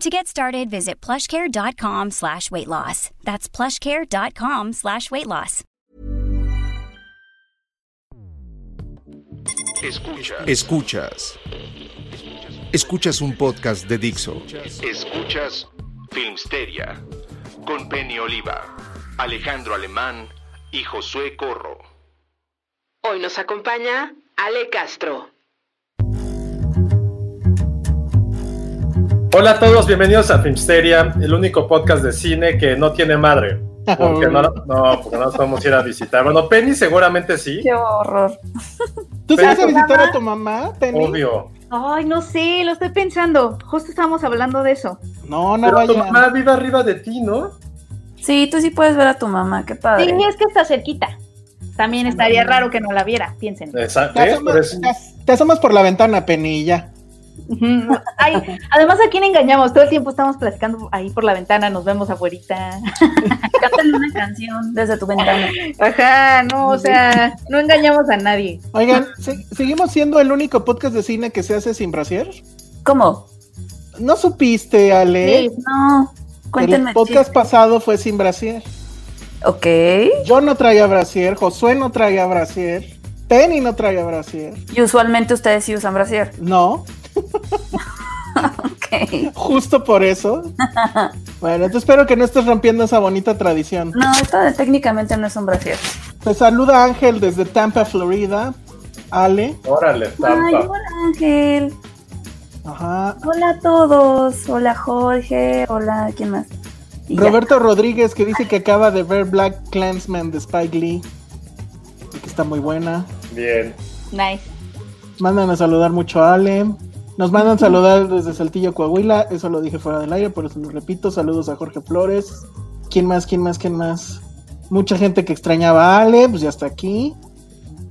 To get started, visit plushcare.com slash weight loss. That's plushcare.com slash weight loss. Escuchas. Escuchas. Escuchas un podcast de Dixo. Escuchas Filmsteria con Penny Oliva, Alejandro Alemán y Josué Corro. Hoy nos acompaña Ale Castro. Hola a todos, bienvenidos a Filmsteria, el único podcast de cine que no tiene madre. Porque no, no, porque no nos podemos ir a visitar. Bueno, Penny seguramente sí. Qué horror. ¿Tú vas a visitar a tu mamá, Penny? Obvio. Ay, no sé, lo estoy pensando. Justo estábamos hablando de eso. No, no Pero tu vaya. mamá vive arriba de ti, ¿no? Sí, tú sí puedes ver a tu mamá, qué padre. Sí, es que está cerquita. También estaría raro que no la viera, piensen. Exacto. Te. Por asomas, te por la ventana, Penny, y ya. Ay, además, ¿a quién engañamos? Todo el tiempo estamos platicando ahí por la ventana, nos vemos afuerita. Cántale una canción desde tu ventana. Ajá, no, o sea, no engañamos a nadie. Oigan, ¿se- ¿seguimos siendo el único podcast de cine que se hace sin brasier? ¿Cómo? ¿No supiste, Ale? Sí. No, cuéntenme. el podcast pasado fue sin brasier. Ok. Yo no traía brasier, Josué no traía brasier, Penny no traía brasier. Y usualmente ustedes sí usan brasier. No, Ok. justo por eso. Bueno, entonces espero que no estés rompiendo esa bonita tradición. No, esto de- técnicamente no es un brasier. Te saluda Ángel desde Tampa, Florida. Ale. Órale, Ay, tampa. hola Ángel. Ajá. Hola a todos. Hola Jorge. Hola, ¿quién más? Y ya. Roberto Rodríguez que dice que acaba de ver Black Clansman de Spike Lee y que está muy buena. Bien. Nice. Mandan a saludar mucho a Ale. Nos mandan saludar desde Saltillo, Coahuila. Eso lo dije fuera del aire, por eso lo repito. Saludos a Jorge Flores. ¿Quién más? ¿Quién más? ¿Quién más? Mucha gente que extrañaba a Ale, pues ya está aquí.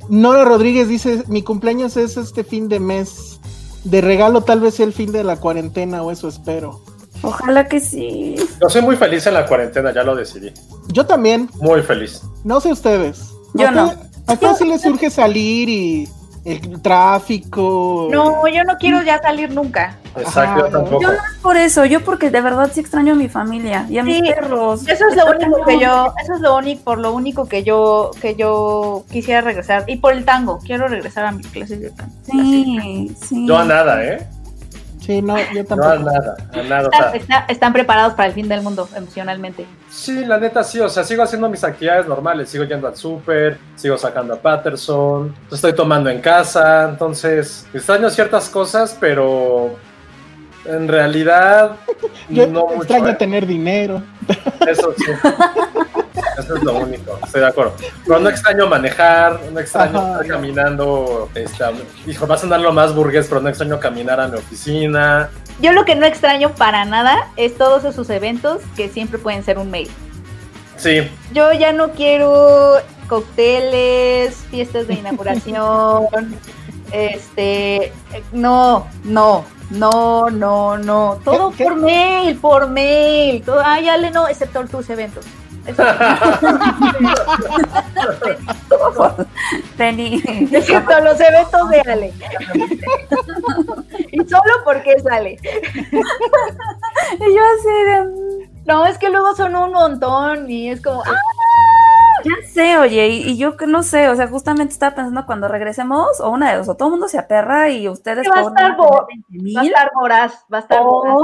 Nora Rodríguez dice, mi cumpleaños es este fin de mes. De regalo tal vez sea el fin de la cuarentena o eso espero. Ojalá que sí. Yo soy muy feliz en la cuarentena, ya lo decidí. Yo también, Muy feliz. no sé ustedes. Yo ¿A no. ¿A ustedes sí les surge salir y el tráfico? No, yo no quiero ya salir nunca. Exacto, tampoco. Yo no es por eso, yo porque de verdad sí extraño a mi familia y a mis perros. Eso es lo único que yo, eso es lo único, por lo único que yo, que yo quisiera regresar. Y por el tango, quiero regresar a mis clases de tango. Sí, sí. Yo a nada, ¿eh? Sí, no, yo No tampoco. nada, a nada. O Están, sea, está- están preparados para el fin del mundo emocionalmente. sí, la neta sí, o sea, sigo haciendo mis actividades normales, sigo yendo al súper, sigo sacando a Patterson, estoy tomando en casa, entonces extraño ciertas cosas, pero en realidad Yo no mucho. extraño ¿eh? tener dinero. Eso sí. Eso es lo único, estoy de acuerdo. Pero no extraño manejar, no extraño Ajá. estar caminando. Este, hijo, va a sonar lo más burgués, pero no extraño caminar a mi oficina. Yo lo que no extraño para nada es todos esos eventos que siempre pueden ser un mail. Sí, Yo ya no quiero cócteles, fiestas de inauguración, este, no, no, no, no, no, todo ¿Qué- qué? por mail, por mail, todo, ay, Ale, no, excepto tus eventos. Eso- Penny. excepto los eventos de Ale. y solo porque es Ale. Y yo así de... No, es que luego son un montón y es como, ah, Ya sé, oye, y, y yo que no sé, o sea, justamente estaba pensando cuando regresemos, o una de dos, o todo el mundo se aperra y ustedes va a estar bo- 20 va a mil, estar voraz, va a estar voraz.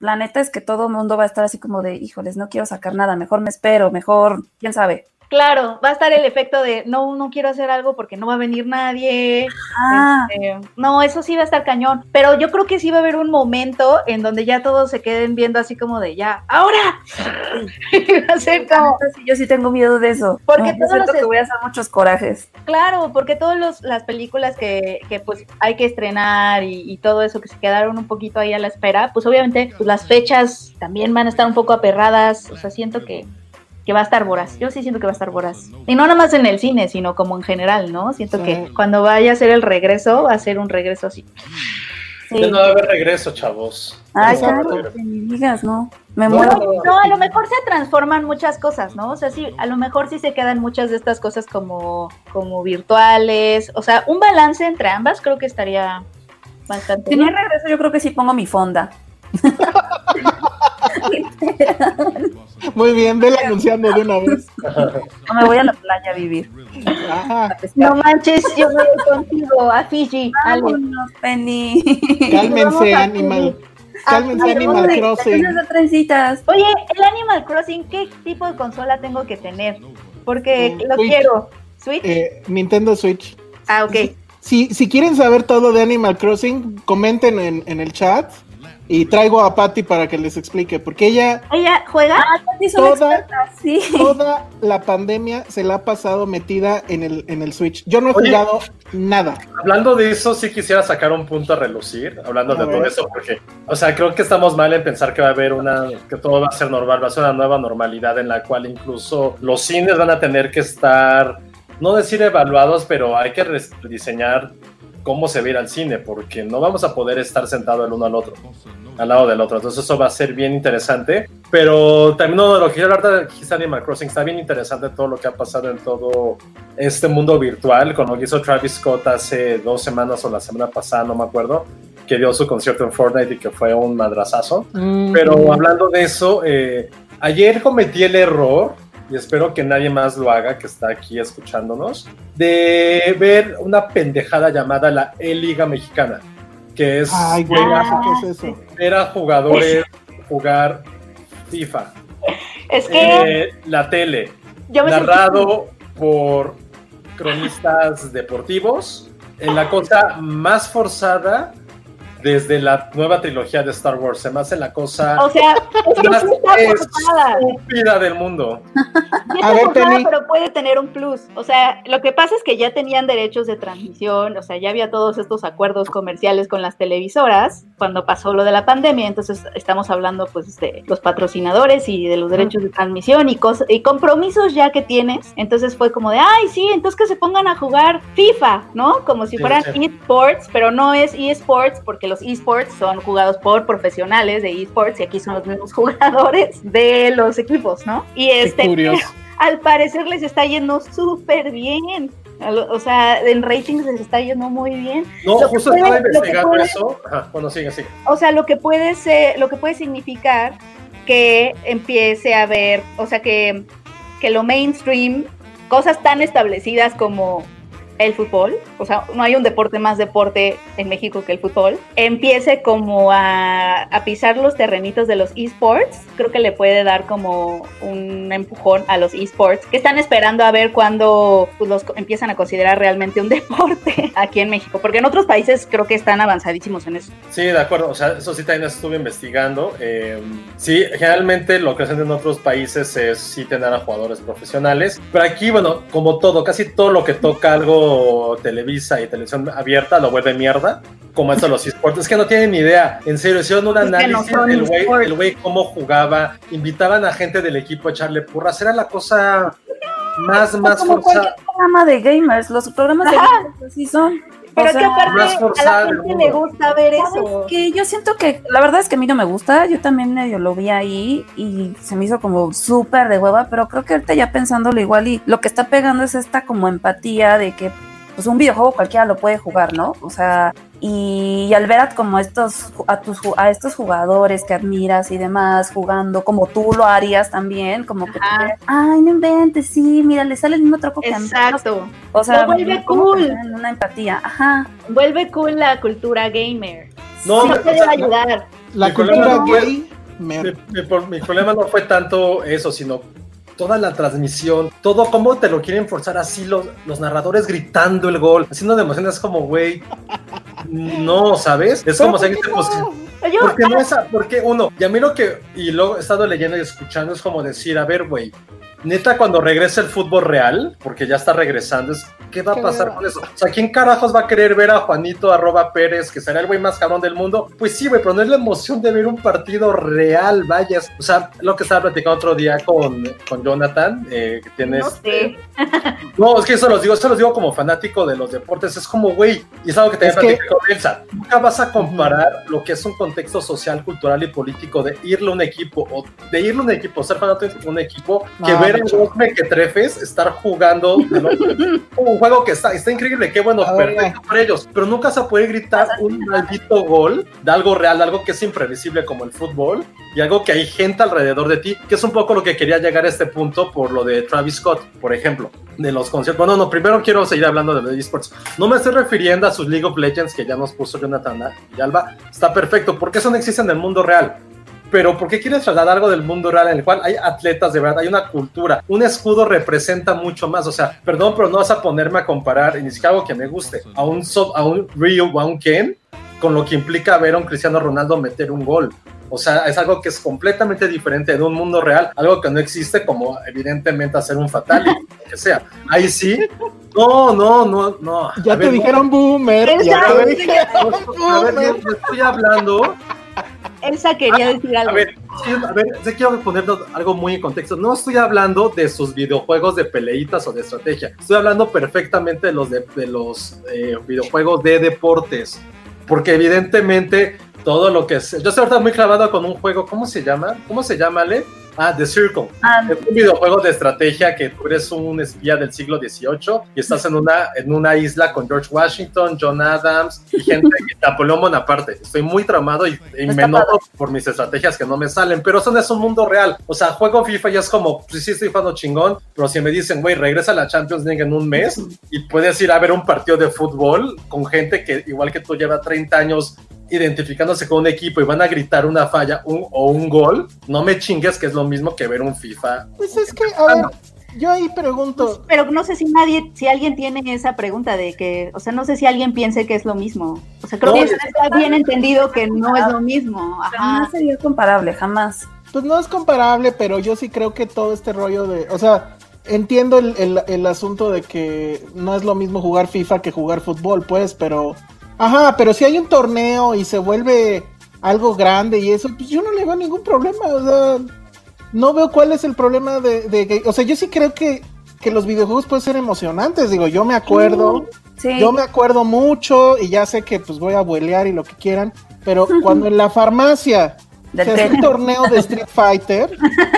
La neta es que todo el mundo va a estar así como de, híjoles, no quiero sacar nada, mejor me espero, mejor, quién sabe. Claro, va a estar el efecto de no, no quiero hacer algo porque no va a venir nadie. Ah, Este, no, eso sí va a estar cañón. Pero yo creo que sí va a haber un momento en donde ya todos se queden viendo así como de ya, ahora. va a ser como, sí, yo sí tengo miedo de eso. Porque No, todos siento los- que voy a hacer muchos corajes. claro, porque todas las películas que, que, pues hay que estrenar y, y todo eso que se quedaron un poquito ahí a la espera, pues obviamente pues, las fechas también van a estar un poco aperradas. O sea, siento que, que va a estar voraz. Yo sí siento que va a estar voraz. Y no nada más en el cine, sino como en general, ¿no? Siento Sí. que cuando vaya a ser el regreso, va a ser un regreso así. Sí. Ya no va a haber regreso, chavos. Que digas, no. Me No, muero. no, No, a lo mejor se transforman muchas cosas, ¿no? O sea, sí, a lo mejor sí se quedan muchas de estas cosas como, como virtuales. O sea, un balance entre ambas creo que estaría bastante Si no hay regreso, yo creo que sí pongo mi fonda. Muy bien, vela anunciando de una vez. O me voy a la playa a vivir. Ajá. No manches, yo voy contigo a Fiji. Vámonos, Penny. cálmense, Animal. Ah, Cálmense, ay, Animal Crossing. De trencitas. Oye, el Animal Crossing, ¿qué tipo de consola tengo que tener? Porque Eh, lo Switch. quiero. ¿Switch? Eh, Nintendo Switch. ah, ok. Si, si quieren saber todo de Animal Crossing, comenten en, en el chat y traigo a Patty para que les explique, porque ella ¿Ella juega? Ah, Toda- sí. toda la pandemia se la ha pasado metida en el, en el Switch. Yo no he Oye. jugado nada. Hablando de eso, sí quisiera sacar un punto a relucir, hablando A de todo eso, porque, o sea, creo que estamos mal en pensar que va a haber una, que todo va a ser normal, va a ser una nueva normalidad en la cual incluso los cines van a tener que estar, no decir evaluados, pero hay que rediseñar cómo se ir al cine, porque no vamos a poder estar sentados el uno al otro, al lado del otro. Entonces eso va a ser bien interesante. Pero también no, de lo que quiero hablar de Animal Crossing, está bien interesante todo lo que ha pasado en todo este mundo virtual, con lo que hizo Travis Scott hace dos semanas o la semana pasada, no me acuerdo, que dio su concierto en Fortnite y que fue un madrazazo. Pero hablando de eso, eh, ayer cometí el error, y espero que nadie más lo haga que está aquí escuchándonos, de ver una pendejada llamada la E-Liga Mexicana, que es Ay, güey, ¿qué es eso? ver a jugadores jugar FIFA. Es que Eh, la tele, yo me sentí- narrado por cronistas deportivos, en la cosa más forzada desde la nueva trilogía de Star Wars. Se me hace la cosa O sea, es que más sí estúpida del mundo. Sí A ver, pero puede tener un plus. O sea, lo que pasa es que ya tenían derechos de transmisión, o sea, ya había todos estos acuerdos comerciales con las televisoras cuando pasó lo de la pandemia. Entonces, estamos hablando pues de los patrocinadores y de los derechos de transmisión y, cosas y compromisos ya que tienes. Entonces fue como de, ay, sí, entonces que se pongan a jugar FIFA, ¿no? Como si Sí, fueran sí. esports, pero no es esports porque los esports son jugados por profesionales de esports y aquí son los mismos jugadores de los equipos, ¿no? Y Qué este, curioso. al parecer les está yendo súper bien. O sea, en ratings les está yendo muy bien. No, Lo justo puede- estaba investigando puede- eso. Ajá, bueno, sigue, sigue. O sea, lo que puede ser, lo que puede significar que empiece a haber, o sea, que, que lo mainstream, cosas tan establecidas como el fútbol, o sea, no hay un deporte más deporte en México que el fútbol, empiece como a, pisar los terrenitos de los esports, creo que le puede dar como un empujón a los esports, que están esperando a ver cuándo pues, los empiezan a considerar realmente un deporte aquí en México, porque en otros países creo que están avanzadísimos en eso. Sí, de acuerdo. O sea, eso sí también estuve investigando. Eh, sí, generalmente lo que hacen en otros países es sí tener a jugadores profesionales. Pero aquí, bueno, como todo, casi todo lo que toca algo Televisa y televisión abierta lo vuelve mierda. Como esto de los esports. Es que no tienen ni idea. En serio, hicieron un análisis del güey, el güey cómo jugaba. Invitaban a gente del equipo a echarle porras. Era la cosa más, más como forzada. cualquier programa de gamers, los programas de gamers así son. Pero O sea, que aparte más a la gente le gusta ver ¿sabes eso. qué? yo siento que la verdad es que a mí no me gusta, yo también medio lo vi ahí y se me hizo como súper de hueva, pero creo que ahorita ya pensándolo igual y lo que está pegando es esta como empatía de que pues un videojuego cualquiera lo puede jugar, ¿no? O sea, y, al ver a como estos a tus a estos jugadores que admiras y demás jugando como tú lo harías también, como que te Ajá. ay, no inventes, sí, mira, le sale el mismo truco que a mí. Exacto. O sea, Lo vuelve cool. una empatía, ajá. Vuelve cool la cultura gamer. No, sí, o puede sea, ayudar. La problema cultura no fue- gay Mer. Mi, mi- mi problema no fue tanto eso, sino toda la transmisión, todo cómo te lo quieren forzar así, los, los narradores gritando el gol, haciendo de emociones como, güey, no, ¿sabes? Es como si alguien te Porque no es, porque uno, y a mí lo que, y luego he estado leyendo y escuchando, es como decir, a ver, güey, neta, cuando regrese el fútbol real, porque ya está regresando, es, ¿qué va a ¿Qué pasar con eso? O sea, ¿quién carajos va a querer ver a Juanito arroba Pérez, que será el güey más cabrón del mundo? Pues sí, güey, pero no es la emoción de ver un partido real, vayas. O sea, lo que estaba platicando otro día con, con Jonathan, eh, que tienes... No sé. No, es que eso los digo, eso los digo como fanático de los deportes. Es como, güey, y es algo que también Es que- con Elsa. Nunca vas a comparar lo que es un contexto social, cultural y político de irle a un equipo o de irle a un equipo, ser fanático de un equipo, que No, ver a mucho. los mequetrefes estar jugando un juego que está, está increíble, qué bueno, A ver, perfecto para ellos, pero nunca a poder gritar un maldito gol de algo real, de algo que es imprevisible como el fútbol y algo que hay gente alrededor de ti, que es un poco lo que quería llegar a este punto por lo de Travis Scott, por ejemplo, de los conciertos. Bueno, no, primero quiero seguir hablando de los esports. No me estoy refiriendo a sus League of Legends que ya nos puso Jonathan y Alba. Está perfecto, porque eso no existe en el mundo real. Pero ¿por qué quieres trasladar algo del mundo real en el cual hay atletas de verdad, hay una cultura? Un escudo representa mucho más. O sea, perdón, pero no vas a ponerme a comparar, y ni siquiera algo que me guste, a un, so- a un Ryu o a un Ken con lo que implica ver a un Cristiano Ronaldo meter un gol. O sea, es algo que es completamente diferente de un mundo real, algo que no existe, como evidentemente hacer un fatality, lo que sea. Ahí sí. No, no, no, no. Ya A te ver, dijeron boomer. Elsa, Ya te no, dije- no, A ver, yo estoy hablando. Elsa quería decir algo. A ver, sí, a ver, sí quiero poner algo muy en contexto. No estoy hablando de sus videojuegos de peleitas o de estrategia. Estoy hablando perfectamente de los, de, de los eh, videojuegos de deportes. Porque evidentemente todo lo que es... Yo estoy ahorita muy clavado con un juego, ¿cómo se llama? ¿Cómo se llama, Ale? Ah, The Circle. Ah, Es un videojuego de estrategia que tú eres un espía del siglo XVIII y estás en una, en una isla con George Washington, John Adams y gente que Napoleón Bonaparte. Estoy muy traumado y, y me enojo por mis estrategias que no me salen, pero eso no es un mundo real. O sea, juego FIFA y es como, pues sí estoy jugando chingón, pero si me dicen, güey, regresa a la Champions League en un mes y puedes ir a ver un partido de fútbol con gente que igual que tú lleva 30 años identificándose con un equipo y van a gritar una falla un- o un gol, no me chingues que es lo mismo que ver un FIFA Pues es que, a ver, yo ahí pregunto. Pero no sé si nadie, si alguien tiene esa pregunta de que, o sea, no sé si alguien piense que es lo mismo. O sea, creo No, que y- está bien entendido que no es lo mismo. jamás sería comparable, jamás. Pues no es comparable, pero yo sí creo que todo este rollo de. O sea, entiendo el, el- el asunto de que no es lo mismo jugar FIFA que jugar fútbol, pues, pero. Ajá, pero si hay un torneo y se vuelve algo grande y eso, pues yo no le veo ningún problema. O sea, no veo cuál es el problema de, de que. O sea, yo sí creo que, que los videojuegos pueden ser emocionantes. Digo, yo me acuerdo. Sí. Yo me acuerdo mucho y ya sé que pues voy a abuelear y lo que quieran, pero cuando en la farmacia se hacía un torneo de Street Fighter,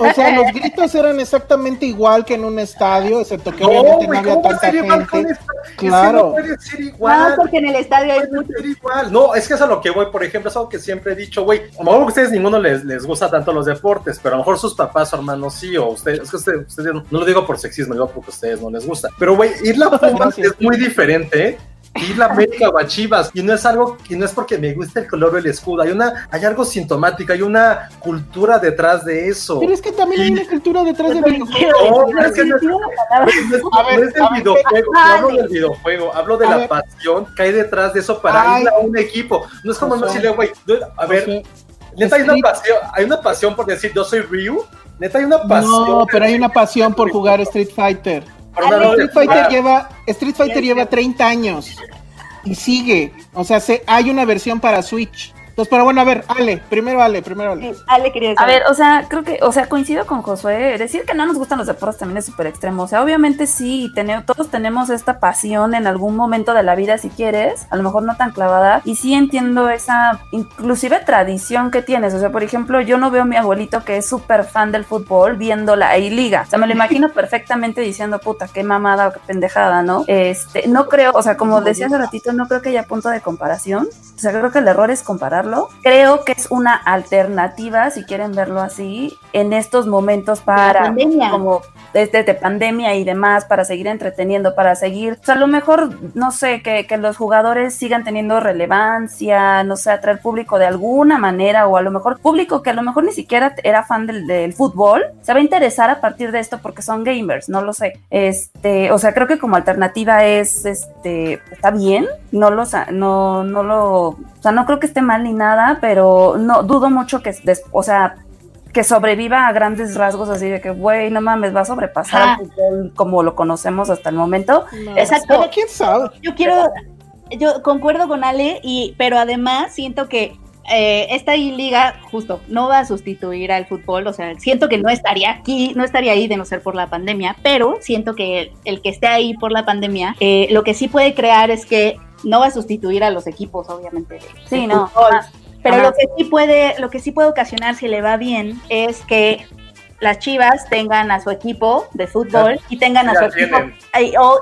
o sea, los gritos eran exactamente igual que en un estadio, excepto que obviamente no había ¿cómo va a tanta gente. esta? Es Claro. no puede ser igual. No, porque en el estadio hay mucho. ser igual. No, es que es a lo que voy, por ejemplo, es algo que siempre he dicho, güey. A lo mejor a ustedes ninguno les, les gusta tanto los deportes, pero a lo mejor sus papás o hermanos sí, o ustedes, es que ustedes, ustedes no, no lo digo por sexismo, digo porque a ustedes no les gusta. Pero, güey, ir la Pumas es muy diferente. Ir la América o a Chivas, y no es algo, y no es porque me guste el color o el escudo, hay una, hay algo sintomático, hay una cultura detrás de eso. Pero es que también hay una cultura detrás del videojuego. No, pero es que no es- del videojuego, no hablo del videojuego, hablo de A la ver. pasión que hay detrás de eso para Ay. ir a un equipo. No es como no O sea, decirle, güey, a ver, sea, neta hay una Street- pasión, hay una pasión por decir yo soy Ryu, neta hay una pasión. No, pero hay una pasión por jugar Street Fighter. Street Fighter lleva, Street Fighter lleva 30 años y sigue. O sea, se, hay una versión para Switch. Entonces, pero bueno, a ver, Ale, primero Ale, primero Ale. Sí, Ale quería decir. A ver, o sea, creo que, o sea, coincido con Josué. Decir que no nos gustan los deportes también es súper extremo. O sea, obviamente sí, tene- todos tenemos esta pasión en algún momento de la vida, si quieres, a lo mejor no tan clavada. Y sí entiendo esa, inclusive tradición que tienes. O sea, por ejemplo, yo no veo a mi abuelito que es súper fan del fútbol viendo la A-Liga. O sea, me lo imagino perfectamente diciendo, puta, qué mamada o qué pendejada, ¿no? Este, no creo, o sea, como decía hace ratito, no creo que haya punto de comparación. O sea, creo que el error es compararlo. Creo que es una alternativa, si quieren verlo así, en estos momentos para pandemia. como desde de pandemia y demás, para seguir entreteniendo, para seguir, o sea, a lo mejor, no sé, que, que los jugadores sigan teniendo relevancia, no sé, atraer público de alguna manera, o a lo mejor público que a lo mejor ni siquiera era fan del, del fútbol, se va a interesar a partir de esto porque son gamers, no lo sé. Este, o sea, creo que como alternativa es, este, está bien, no lo, no, no lo, o sea, no creo que esté mal ni nada, pero no, dudo mucho que, des- o sea, que sobreviva a grandes rasgos así de que, güey, no mames, va a sobrepasar al fútbol como lo conocemos hasta el momento. Exacto. Pero quién sabe. Yo quiero, yo concuerdo con Ale, y, pero además siento que eh, esta liga justo no va a sustituir al fútbol, o sea, siento que no estaría aquí, no estaría ahí de no ser por la pandemia, pero siento que el, el que esté ahí por la pandemia, eh, lo que sí puede crear es que no va a sustituir a los equipos, obviamente. de- Sí, de no, Pero lo que sí puede, lo que sí puede ocasionar si le va bien es que las Chivas tengan a su equipo de fútbol y tengan a su equipo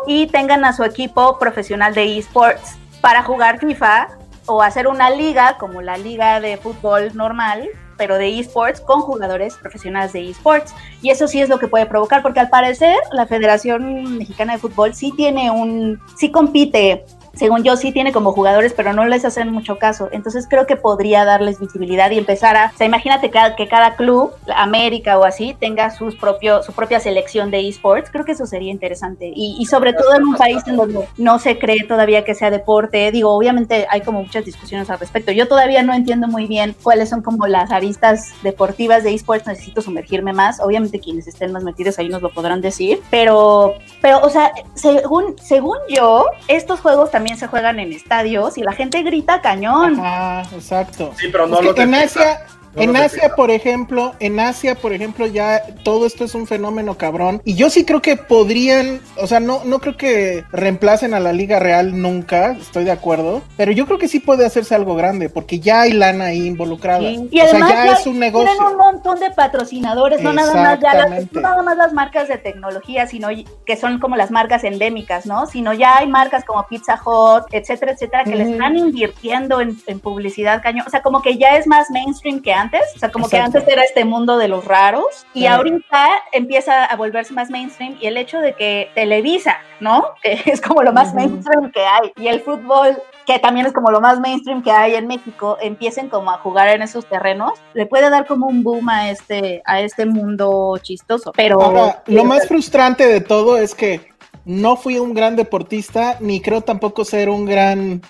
y tengan a su equipo profesional de esports para jugar FIFA o hacer una liga como la liga de fútbol normal pero de esports con jugadores profesionales de esports. Y eso sí es lo que puede provocar porque al parecer la Federación Mexicana de Fútbol sí tiene un sí compite según yo, sí tiene como jugadores, pero no les hacen mucho caso. Entonces creo que podría darles visibilidad y empezar a, o sea, imagínate que, que cada club, América o así, tenga sus propio, su propia selección de esports. Creo que eso sería interesante. Y, y sobre todo en un país en donde no se cree todavía que sea deporte. Digo, obviamente hay como muchas discusiones al respecto. Yo todavía no entiendo muy bien cuáles son como las aristas deportivas de esports. Necesito sumergirme más. Obviamente quienes estén más metidos ahí nos lo podrán decir. Pero, pero o sea, según, según yo, estos juegos también se juegan en estadios y la gente grita cañón. Ajá, exacto. Sí, pero no Es lo que en detecta. Asia, No en Asia, por ejemplo, en Asia, por ejemplo, ya todo esto es un fenómeno cabrón. Y yo sí creo que podrían, o sea, no, no creo que reemplacen a la Liga Real nunca, estoy de acuerdo. Pero yo creo que sí puede hacerse algo grande, porque ya hay lana ahí involucrada. Y, y o además sea, ya ya es un negocio. tienen un montón de patrocinadores, no nada más ya las, no nada más las marcas de tecnología, sino que son como las marcas endémicas, ¿no? Sino ya hay marcas como Pizza Hut, etcétera, etcétera, que le Ujú. están invirtiendo en, en publicidad cañón. O sea, como que ya es más mainstream que antes. O sea, como que Exacto. antes era este mundo de los raros y ahorita empieza a volverse más mainstream y el hecho de que Televisa, ¿no? Que es como lo más Ujú. mainstream que hay y el fútbol que también es como lo más mainstream que hay en México, empiecen como a jugar en esos terrenos, le puede dar como un boom a este, a este mundo chistoso. Pero Ahora, lo más frustrante de todo es que no fui un gran deportista, ni creo tampoco ser un gran,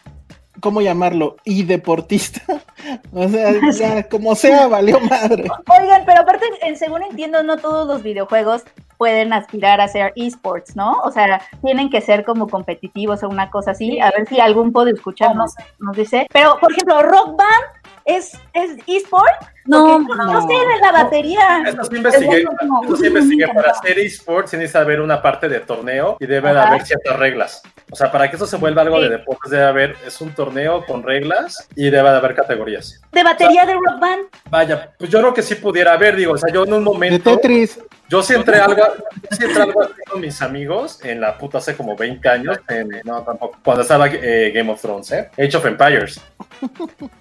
¿cómo llamarlo? Y deportista. O sea, ya, como sea, valió madre. Oigan, pero aparte, en- según entiendo, no todos los videojuegos pueden aspirar a ser esports, ¿no? O sea, tienen que ser como competitivos o una cosa así. A ver si algún puede escuchar, No, no nos, nos dice. Pero, por ejemplo, Rock Band es, es esport. No, no. no sé, de la batería. Esto sí investigué, Es como- esto sí investigué. Para hacer esports tienes que haber una parte de torneo y debe de Ajá. haber ciertas reglas. O sea, para que eso se vuelva algo de deportes debe haber, es un torneo con reglas y debe de haber categorías. De batería de Rock Band. Vaya, pues yo creo que sí pudiera haber, digo, o sea, yo en un De momento, Tetris. yo sí entré algo, yo sí entré algo así con mis amigos en la puta hace como 20 años, en- no tampoco, cuando estaba eh, Game of Thrones, ¿eh? Age of Empires.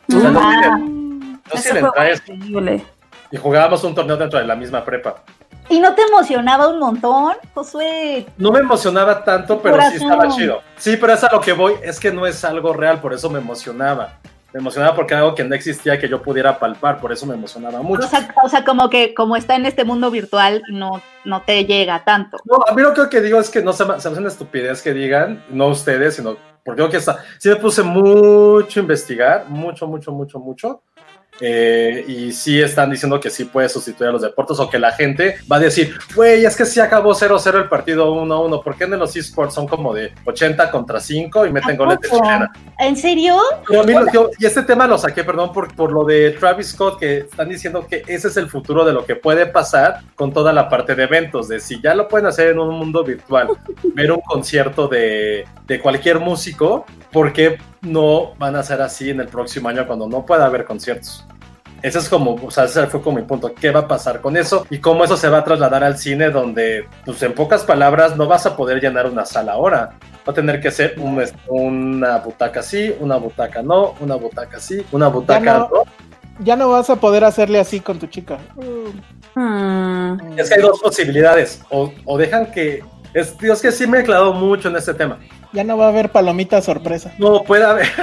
O sea, no Sí es increíble. y jugábamos un torneo dentro de la misma prepa. ¿Y no te emocionaba un montón, Josué? No me emocionaba tanto, pero sí estaba chido. Sí, pero es a lo que voy, es que no es algo real, por eso me emocionaba. Me emocionaba porque era algo que no existía que yo pudiera palpar, por eso me emocionaba mucho. O sea, o sea, como que como está en este mundo virtual, no, no te llega tanto. No, a mí lo que digo es que no se me, se me hace una estupidez que digan, no ustedes, sino porque yo que está, sí me puse mucho a investigar, mucho, mucho, mucho, mucho. Eh, y sí están diciendo que sí puede sustituir a los deportes o que la gente va a decir, güey, es que sí acabó 0-0 el partido 1-1, ¿por qué en los esports son como de 80 contra 5 y meten ¿A goles de chilena? ¿En serio? Pero a mí lo- yo- y este tema lo saqué, perdón, por, por lo de Travis Scott, que están diciendo que ese es el futuro de lo que puede pasar con toda la parte de eventos, de si ya lo pueden hacer en un mundo virtual, ver un concierto de, de cualquier músico, ¿por qué no van a ser así en el próximo año cuando no pueda haber conciertos? Ese es como, o sea, ese fue como mi punto. ¿Qué va a pasar con eso? Y cómo eso se va a trasladar al cine donde, pues en pocas palabras, no vas a poder llenar una sala ahora. va a tener que ser un- una butaca sí, una butaca no, una butaca sí, una butaca Ya no. no. Ya no vas a poder hacerle así con tu chica. Hmm. Es que hay dos posibilidades. O, o dejan que. Es, Dios que sí me he clavado mucho en este tema. Ya no va a haber palomita sorpresa. No, puede haber.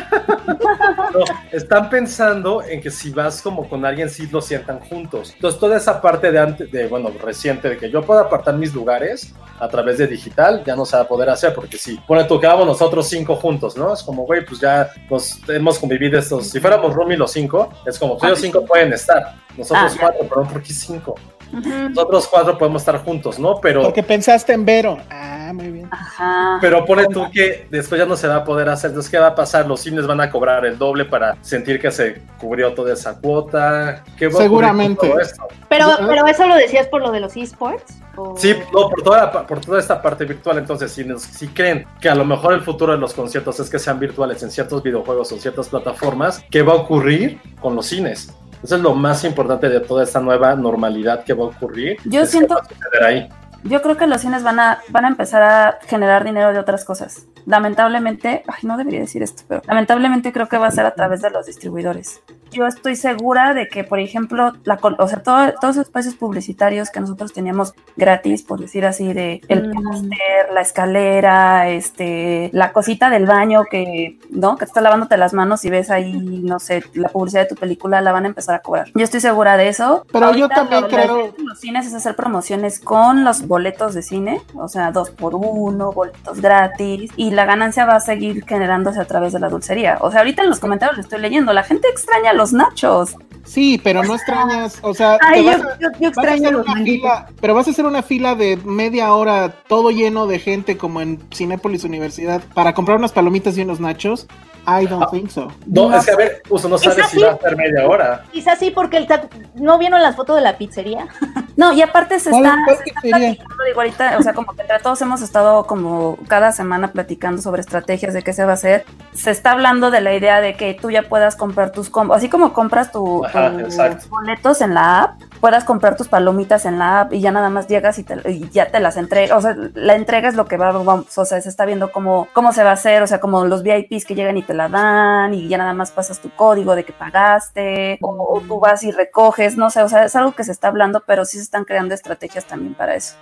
No, están pensando en que si vas como con alguien, sí lo sientan juntos. Entonces, toda esa parte de antes, de, bueno, reciente, de que yo pueda apartar mis lugares a través de digital, ya no se va a poder hacer, porque si, tú, quedamos nosotros cinco juntos, ¿no? Es como, güey, pues ya nos hemos convivido estos. Si fuéramos Rumi los cinco, es como, pues ellos cinco pueden estar. Nosotros Ah. cuatro, pero ¿por qué cinco? Nosotros cuatro podemos estar juntos, ¿no? Pero. Porque pensaste en Vero. Ah, muy bien. Ajá. Pero pone tú que después ya no se va a poder hacer. Entonces, ¿qué va a pasar? Los cines van a cobrar el doble para sentir que se cubrió toda esa cuota. ¿Qué va a ocurrir con Seguramente. todo esto? Pero, Yo- pero eso lo decías por lo de los esports. ¿o? Sí, no, por toda, la por toda esta parte virtual. Entonces, si, nos- si creen que a lo mejor el futuro de los conciertos es que sean virtuales en ciertos videojuegos o ciertas plataformas, ¿qué va a ocurrir con los cines? Eso es lo más importante de toda esta nueva normalidad que va a ocurrir. Yo siento- ahí. Yo creo que los cines van a, van a empezar a generar dinero de otras cosas. Lamentablemente, ay, no debería decir esto, pero lamentablemente creo que va a ser a través de los distribuidores. Yo estoy segura de que, por ejemplo, la, col- o sea, todo- todos los espacios publicitarios que nosotros teníamos gratis, por decir así, de el Mm. póster, la escalera, este, la cosita del baño que, ¿no? Que te estás lavándote las manos y ves ahí, no sé, la publicidad de tu película, la van a empezar a cobrar. Yo estoy segura de eso. Pero yo Ahorita también lo- creo- los cines es hacer promociones con los boletos de cine, o sea, dos por uno, boletos gratis, y la ganancia va a seguir generándose a través de la dulcería. O sea, ahorita en los comentarios lo estoy leyendo, la gente extraña los nachos. Sí, pero no extrañas, o sea, Ay, yo, vas a- yo- yo vas a extraño los fila, pero vas a hacer una fila de media hora, todo lleno de gente como en Cinépolis Universidad, para comprar unas palomitas y unos nachos. I don't think so. No, No es que a ver, uso no sabe si va a ser media hora. Quizás sí, porque el no vieron las fotos de la pizzería. No, y aparte se ¿Cuál- está, cuál se está platicando, digo, ahorita, o sea, como que entre todos hemos estado como cada semana platicando sobre estrategias de qué se va a hacer. Se está hablando de la idea de que tú ya puedas comprar tus combos, así como compras tu, Ajá, tus exacto. boletos en la app, puedas comprar tus palomitas en la app y ya nada más llegas y, te- y ya te las entrega. O sea, la entrega es lo que va, vamos, o sea, se está viendo cómo, cómo se va a hacer, o sea, como los VIPs que llegan y te la dan y ya nada más pasas tu código de que pagaste o, o tú vas y recoges, no sé, o sea, es algo que se está hablando, pero sí se están creando estrategias también para eso.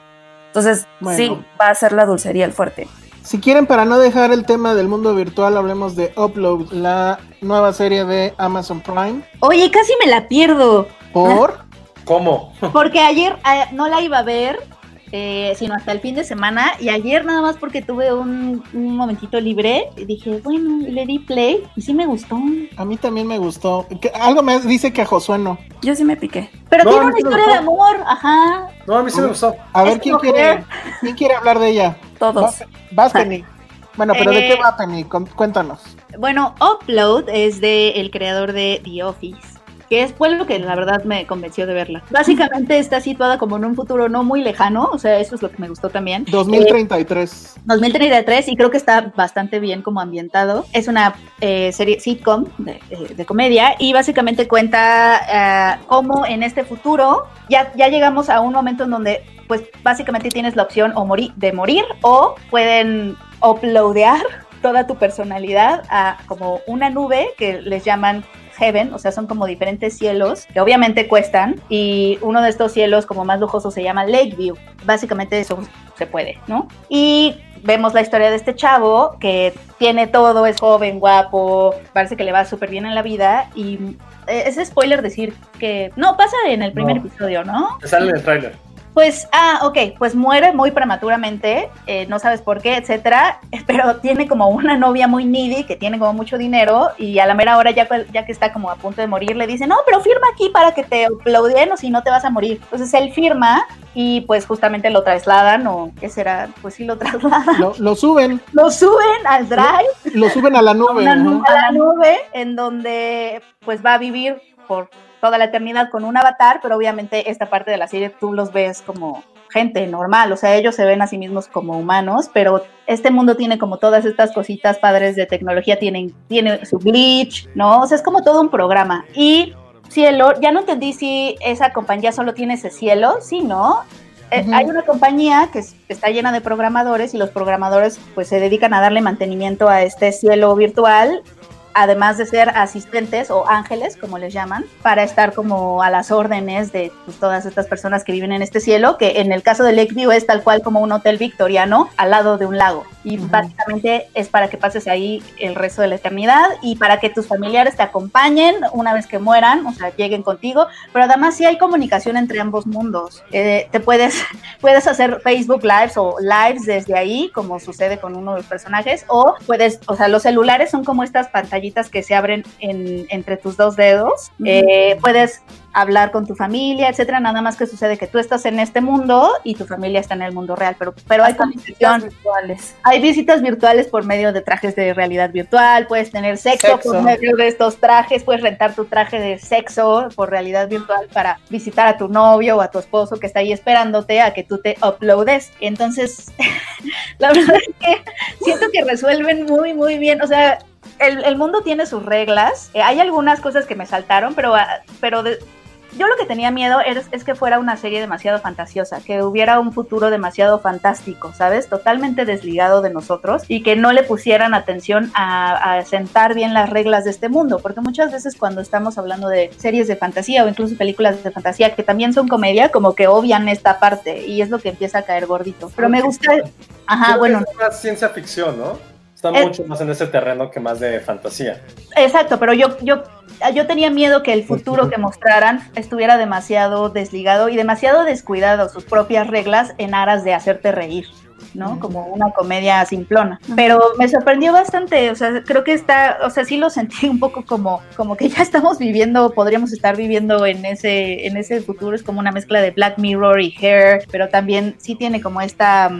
Entonces, Bueno. sí, va a ser la dulcería el fuerte. Si quieren, para no dejar el tema del mundo virtual, hablemos de Upload, la nueva serie de Amazon Prime. Oye, casi me la pierdo. Por ¿Cómo? Porque ayer eh, no la iba a ver, eh, sino hasta el fin de semana. Y ayer nada más porque tuve un, un momentito libre, y dije, bueno, le di play y sí me gustó. a mí también me gustó. Que- algo me dice que a Josué no. Yo sí me piqué. Pero No, tiene una historia de amor, ajá. No, a mí sí me gustó. A ver quién mujer. quiere, quién quiere hablar de ella. Todos. Vas, Penny. Bueno, pero ¿de Eh, qué va Penny? Cuéntanos. Bueno, Upload es de el creador de The Office, que es fue lo que la verdad me convenció de verla. Básicamente está situada como en un futuro no muy lejano, o sea, eso es lo que me gustó también. 2033. 2033 y creo que está bastante bien como ambientado. Es una eh, serie sitcom de, eh, de comedia y básicamente cuenta eh, cómo en este futuro ya, ya llegamos a un momento en donde pues básicamente tienes la opción o morir, de morir o pueden uploadear toda tu personalidad a como una nube que les llaman Heaven, o sea, son como diferentes cielos que obviamente cuestan y uno de estos cielos como más lujosos se llama Lakeview. Básicamente eso se puede, ¿no? Y vemos la historia de este chavo que tiene todo, es joven, guapo, parece que le va súper bien en la vida y eh, es spoiler decir que no pasa en el primer No. episodio, ¿no? Sale en el tráiler. Pues, ah, ok, pues muere muy prematuramente, eh, no sabes por qué, etcétera, pero tiene como una novia muy needy que tiene como mucho dinero y a la mera hora ya, que- ya que está como a punto de morir le dice, no, pero firma aquí para que te aplaudien o si no te vas a morir. Entonces él firma y pues justamente lo trasladan o qué será, pues sí lo trasladan. Lo, lo suben, Lo suben al drive lo suben a la nube. una ajá. nu- a la nube en donde pues va a vivir por toda la eternidad con un avatar, pero obviamente esta parte de la serie tú los ves como gente normal, o sea, ellos se ven a sí mismos como humanos, pero este mundo tiene como todas estas cositas padres de tecnología, tienen, tiene su glitch, ¿no? O sea, es como todo un programa. Y cielo, ya no entendí si esa compañía solo tiene ese cielo, sí, ¿no? eh, Ujú. hay una compañía que está llena de programadores y los programadores pues se dedican a darle mantenimiento a este cielo virtual, además de ser asistentes o ángeles, como les llaman, para estar como a las órdenes de todas estas personas que viven en este cielo, que en el caso de Lakeview es tal cual como un hotel victoriano al lado de un lago. Y Ujú. básicamente es para que pases ahí el resto de la eternidad y para que tus familiares te acompañen una vez que mueran, o sea, lleguen contigo, pero además sí hay comunicación entre ambos mundos. Eh, te puedes, puedes hacer Facebook Lives o lives desde ahí, como sucede con uno de los personajes, o puedes, o sea, los celulares son como estas pantallitas que se abren en- entre tus dos dedos. Eh, puedes hablar con tu familia, etcétera, nada más que sucede que tú estás en este mundo y tu familia está en el mundo real, pero, pero hay visitas virtuales. Hay visitas virtuales por medio de trajes de realidad virtual, puedes tener sexo, Sexo. por medio de estos trajes, puedes rentar tu traje de sexo por realidad virtual para visitar a tu novio o a tu esposo que está ahí esperándote a que tú te uploades. Entonces, la verdad es que siento que resuelven muy, muy bien. O sea, el, el mundo tiene sus reglas. Eh, hay algunas cosas que me saltaron, pero, ah, pero de- yo lo que tenía miedo es, es que fuera una serie demasiado fantasiosa, que hubiera un futuro demasiado fantástico, ¿sabes? Totalmente desligado de nosotros y que no le pusieran atención a, a sentar bien las reglas de este mundo, porque muchas veces cuando estamos hablando de series de fantasía o incluso películas de fantasía que también son comedia, como que obvian esta parte y es lo que empieza a caer gordito. Pero me gusta... Ajá, Creo bueno, Es más ciencia ficción, ¿no? Está Eh. mucho más en ese terreno que más de fantasía. Exacto, pero yo, yo, yo tenía miedo que el futuro que mostraran estuviera demasiado desligado y demasiado descuidado sus propias reglas en aras de hacerte reír, ¿no? Como una comedia simplona. Pero me sorprendió bastante, o sea, creo que está, o sea, sí lo sentí un poco como, como que ya estamos viviendo, podríamos estar viviendo en ese, en ese futuro, es como una mezcla de Black Mirror y Hair, pero también sí tiene como esta...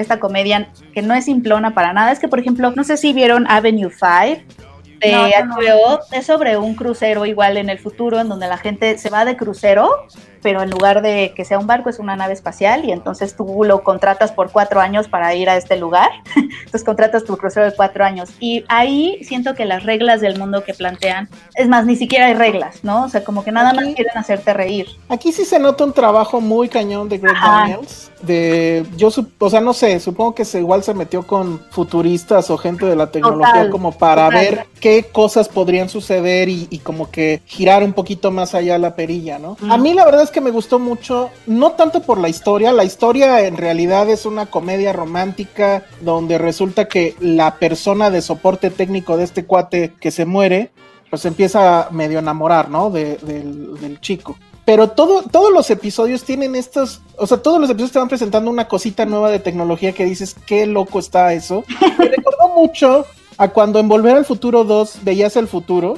esta comedia que no es simplona para nada. Es que, por ejemplo, no sé si vieron Avenue 5, de No, no. HBO es sobre un crucero igual en el futuro en donde la gente se va de crucero, pero en lugar de que sea un barco es una nave espacial y entonces tú lo contratas por cuatro años para ir a este lugar. Entonces contratas tu crucero de cuatro años y ahí siento que las reglas del mundo que plantean, es más, ni siquiera hay reglas, ¿no? O sea, como que nada más quieren hacerte reír. Aquí sí se nota un trabajo muy cañón de Greg. Daniels. De, yo, o sea, no sé, supongo que se, igual se metió con futuristas o gente de la tecnología Total, como para total. ver qué cosas podrían suceder y, y como que girar un poquito más allá la perilla, ¿no? Mm. A mí la verdad es que me gustó mucho, no tanto por la historia, la historia en realidad es una comedia romántica donde resulta que la persona de soporte técnico de este cuate que se muere, pues empieza a medio enamorar, ¿no? De- del, del chico. Pero todo, todos los episodios tienen estos, o sea, todos los episodios te van presentando una cosita nueva de tecnología que dices, qué loco está eso. Me recordó mucho a cuando en Volver al Futuro 2 veías el futuro,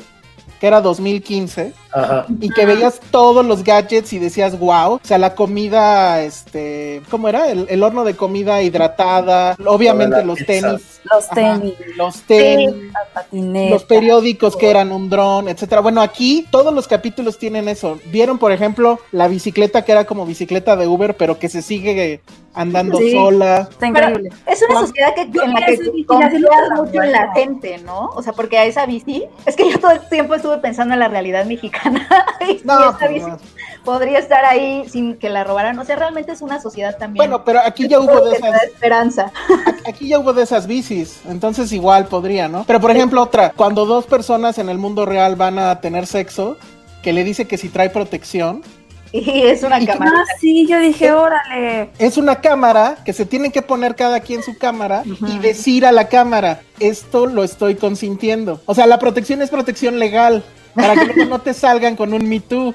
que era 2015, Ajá. y que veías todos los gadgets y decías, wow, o sea, la comida, este, ¿cómo era? El, el horno de comida hidratada, obviamente los pizza. tenis, Los Ajá, tenis, los tenis, los periódicos que eran un dron, etcétera. Bueno, aquí todos los capítulos tienen eso. Vieron, por ejemplo, la bicicleta que era como bicicleta de Uber, pero que se sigue andando Sí. sola. Está Pero increíble. es una sociedad que, en la que confías mucho en la gente, ¿no? O sea, porque a esa bici, es que yo todo el tiempo estuve pensando en la realidad mexicana. y No, esa bici no. podría estar ahí sin que la robaran. O sea, realmente es una sociedad también. Bueno, pero aquí ya hubo de esas, esperanza. aquí ya hubo de esas bicis, entonces igual podría, ¿no? Pero por ejemplo, otra, cuando dos personas en el mundo real van a tener sexo, que le dice que si trae protección, Y es una ¿Y qué cámara. Ah, sí, yo dije, órale. es una cámara que se tienen que poner cada quien su cámara y decir a la cámara, esto lo estoy consintiendo. O sea, la protección es protección legal, para que luego no te salgan con un Me Too.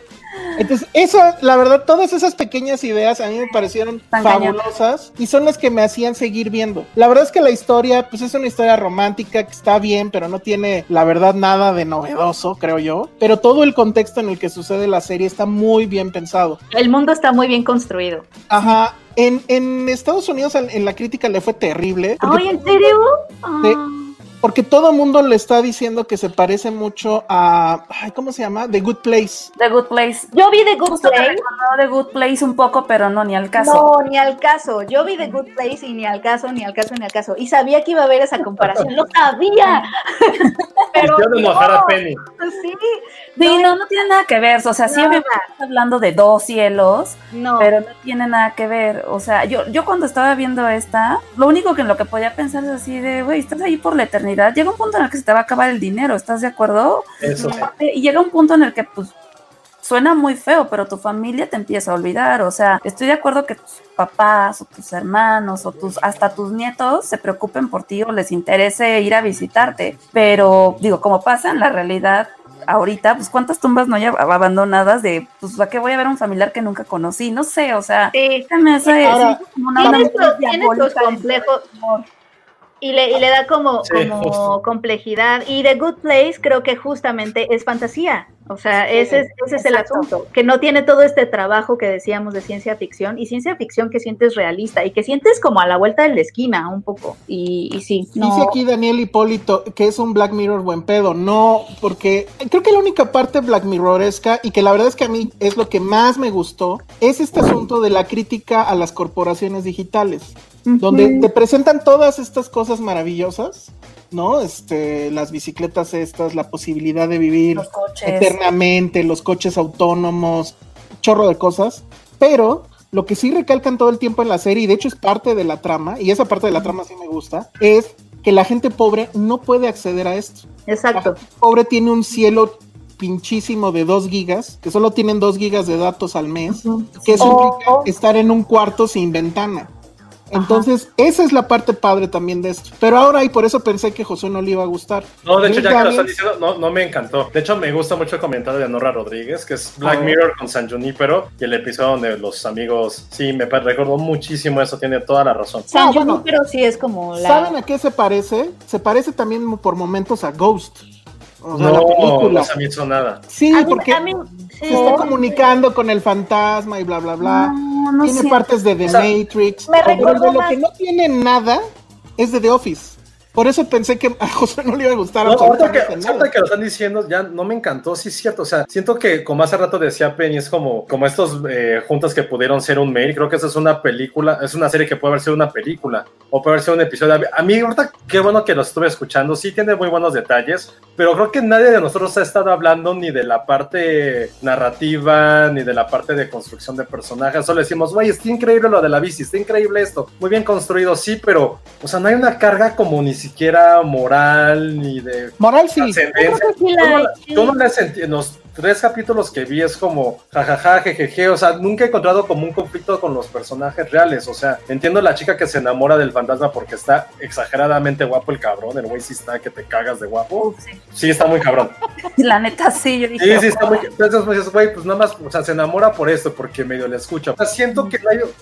Entonces, eso, la verdad, todas esas pequeñas ideas a mí me parecieron Tan cañón. fabulosas y son las que me hacían seguir viendo. La verdad es que la historia, pues es una historia romántica que está bien, pero no tiene, la verdad, nada de novedoso, creo yo. Pero todo el contexto en el que sucede la serie está muy bien pensado. El mundo está muy bien construido. Ajá. En, en Estados Unidos en, en la crítica le fue terrible. Ay, ¿en serio? Ah. Porque todo el mundo le está diciendo que se parece mucho a, ay, ¿cómo se llama? The Good Place. The Good Place. Yo vi The Good Justo me Place. recordó The Good Place un poco, pero no, ni al caso. No, ni al caso. Yo vi The Good Place y ni al caso, ni al caso, ni al caso. Y sabía que iba a haber esa comparación. ¡Lo sabía! Pero Quiero enojar a Penny. sí, Sí, no, no tiene nada que ver. O sea, sí, obviamente estás hablando de dos cielos, no. pero no tiene nada que ver. O sea, yo, yo cuando estaba viendo esta, lo único que en lo que podía pensar es así de, güey, estás ahí por la eternidad. Llega un punto en el que se te va a acabar el dinero, ¿estás de acuerdo? Eso sí. Y llega un punto en el que, pues, suena muy feo, pero tu familia te empieza a olvidar. O sea, estoy de acuerdo que tus papás o tus hermanos o tus, hasta tus nietos se preocupen por ti o les interese ir a visitarte. Pero, digo, como pasa en la realidad ahorita, pues cuántas tumbas no hay ab- abandonadas de, pues, ¿a qué voy a ver a un familiar que nunca conocí? No sé, o sea, Sí. se me hace Ahora, sí, como una Tiene onda estos- muy tiene estos diabólica de complejos. Y le, y le da como, Sí, como justo. complejidad. Y The Good Place creo que justamente es fantasía. O sea, ese, es, ese es el asunto. Que no tiene todo este trabajo que decíamos de ciencia ficción. Y ciencia ficción que sientes realista. Y que sientes como a la vuelta de la esquina un poco. Y, y sí, no. Dice aquí Daniel Hipólito que es un Black Mirror buen pedo. No, porque creo que la única parte Black Mirroresca y que la verdad es que a mí es lo que más me gustó es este asunto de la crítica a las corporaciones digitales, donde te presentan todas estas cosas maravillosas, ¿no? Este, las bicicletas estas, la posibilidad de vivir Los eternamente, los coches autónomos, chorro de cosas, pero lo que sí recalcan todo el tiempo en la serie, y de hecho es parte de la trama, y esa parte de la trama sí me gusta, es que la gente pobre no puede acceder a esto. La Exacto. gente pobre tiene un cielo pinchísimo de 2 gigas, que solo tienen 2 gigas de datos al mes, que eso O- implica estar en un cuarto sin ventana. Entonces, esa es la parte padre también de esto. Pero ahora, y por eso pensé que José no le iba a gustar. No, de hecho, ya que lo están diciendo, no, no me encantó. De hecho, me gusta mucho el comentario de Nora Rodríguez, que es Black Ah. Mirror con San Junípero, y el episodio donde los amigos, sí, me recordó muchísimo eso, tiene toda la razón. San Ah, bueno. pero sí es como la. ¿Saben a qué se parece? Se parece también por momentos a Ghost. O sea, la No, película. no se me hizo nada. Sí, A porque mí- se está comunicando con el fantasma y bla, bla, bla. No, no tiene sé. partes de The O sea, Matrix. me pero de lo más- que no tiene nada es de The Office. Por eso pensé que a José no le iba a gustar No, ahorita que, ahorita que lo están diciendo, ya no me encantó, sí es cierto. O sea, siento que, como hace rato decía Penny, es como, como estos eh, juntas que pudieron ser un mail. Creo que esa es una película, es una serie que puede haber sido una película o puede haber sido un episodio. A mí, ahorita, qué bueno que lo estuve escuchando. Sí, tiene muy buenos detalles, pero creo que nadie de nosotros ha estado hablando ni de la parte narrativa, ni de la parte de construcción de personajes. Solo decimos, güey, está increíble lo de la bici, está increíble esto, muy bien construido, sí, pero, o sea, no hay una carga como ni siquiera moral, ni de Moral sí. trascendencia. La- no, la- yo no la los tres capítulos que vi es como jajaja, jejeje, o sea, nunca he encontrado como un conflicto con los personajes reales, o sea, entiendo la chica que se enamora del fantasma porque está exageradamente guapo el cabrón, el güey sí está que te cagas de guapo, sí. sí está muy cabrón, La neta, sí, yo sí, dije. sí está muy, entonces pues dices, güey, pues nada más, o sea, se enamora por esto, porque medio le escucha, o sea, siento que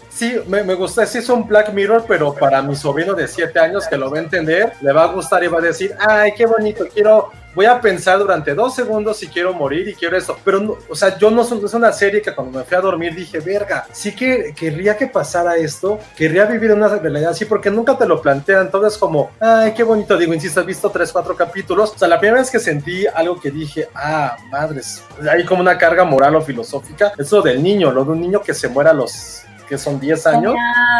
sí, me, me gusta, sí es un Black Mirror, pero para mi sobrino de 7 años que lo va a entender, le va a gustar y va a decir, ay, qué bonito, quiero voy a pensar durante dos segundos si quiero morir y quiero esto. Pero, no, o sea, yo no es una serie que cuando me fui a dormir dije, verga, sí que querría que pasara esto, querría vivir una realidad así, porque nunca te lo plantean. Todo es como, ay, qué bonito. Digo, insisto, has visto tres, cuatro capítulos. O sea, la primera vez que sentí algo que dije, ah, madres, hay como una carga moral o filosófica. Eso del niño, lo de un niño que se muera a los que son 10 años.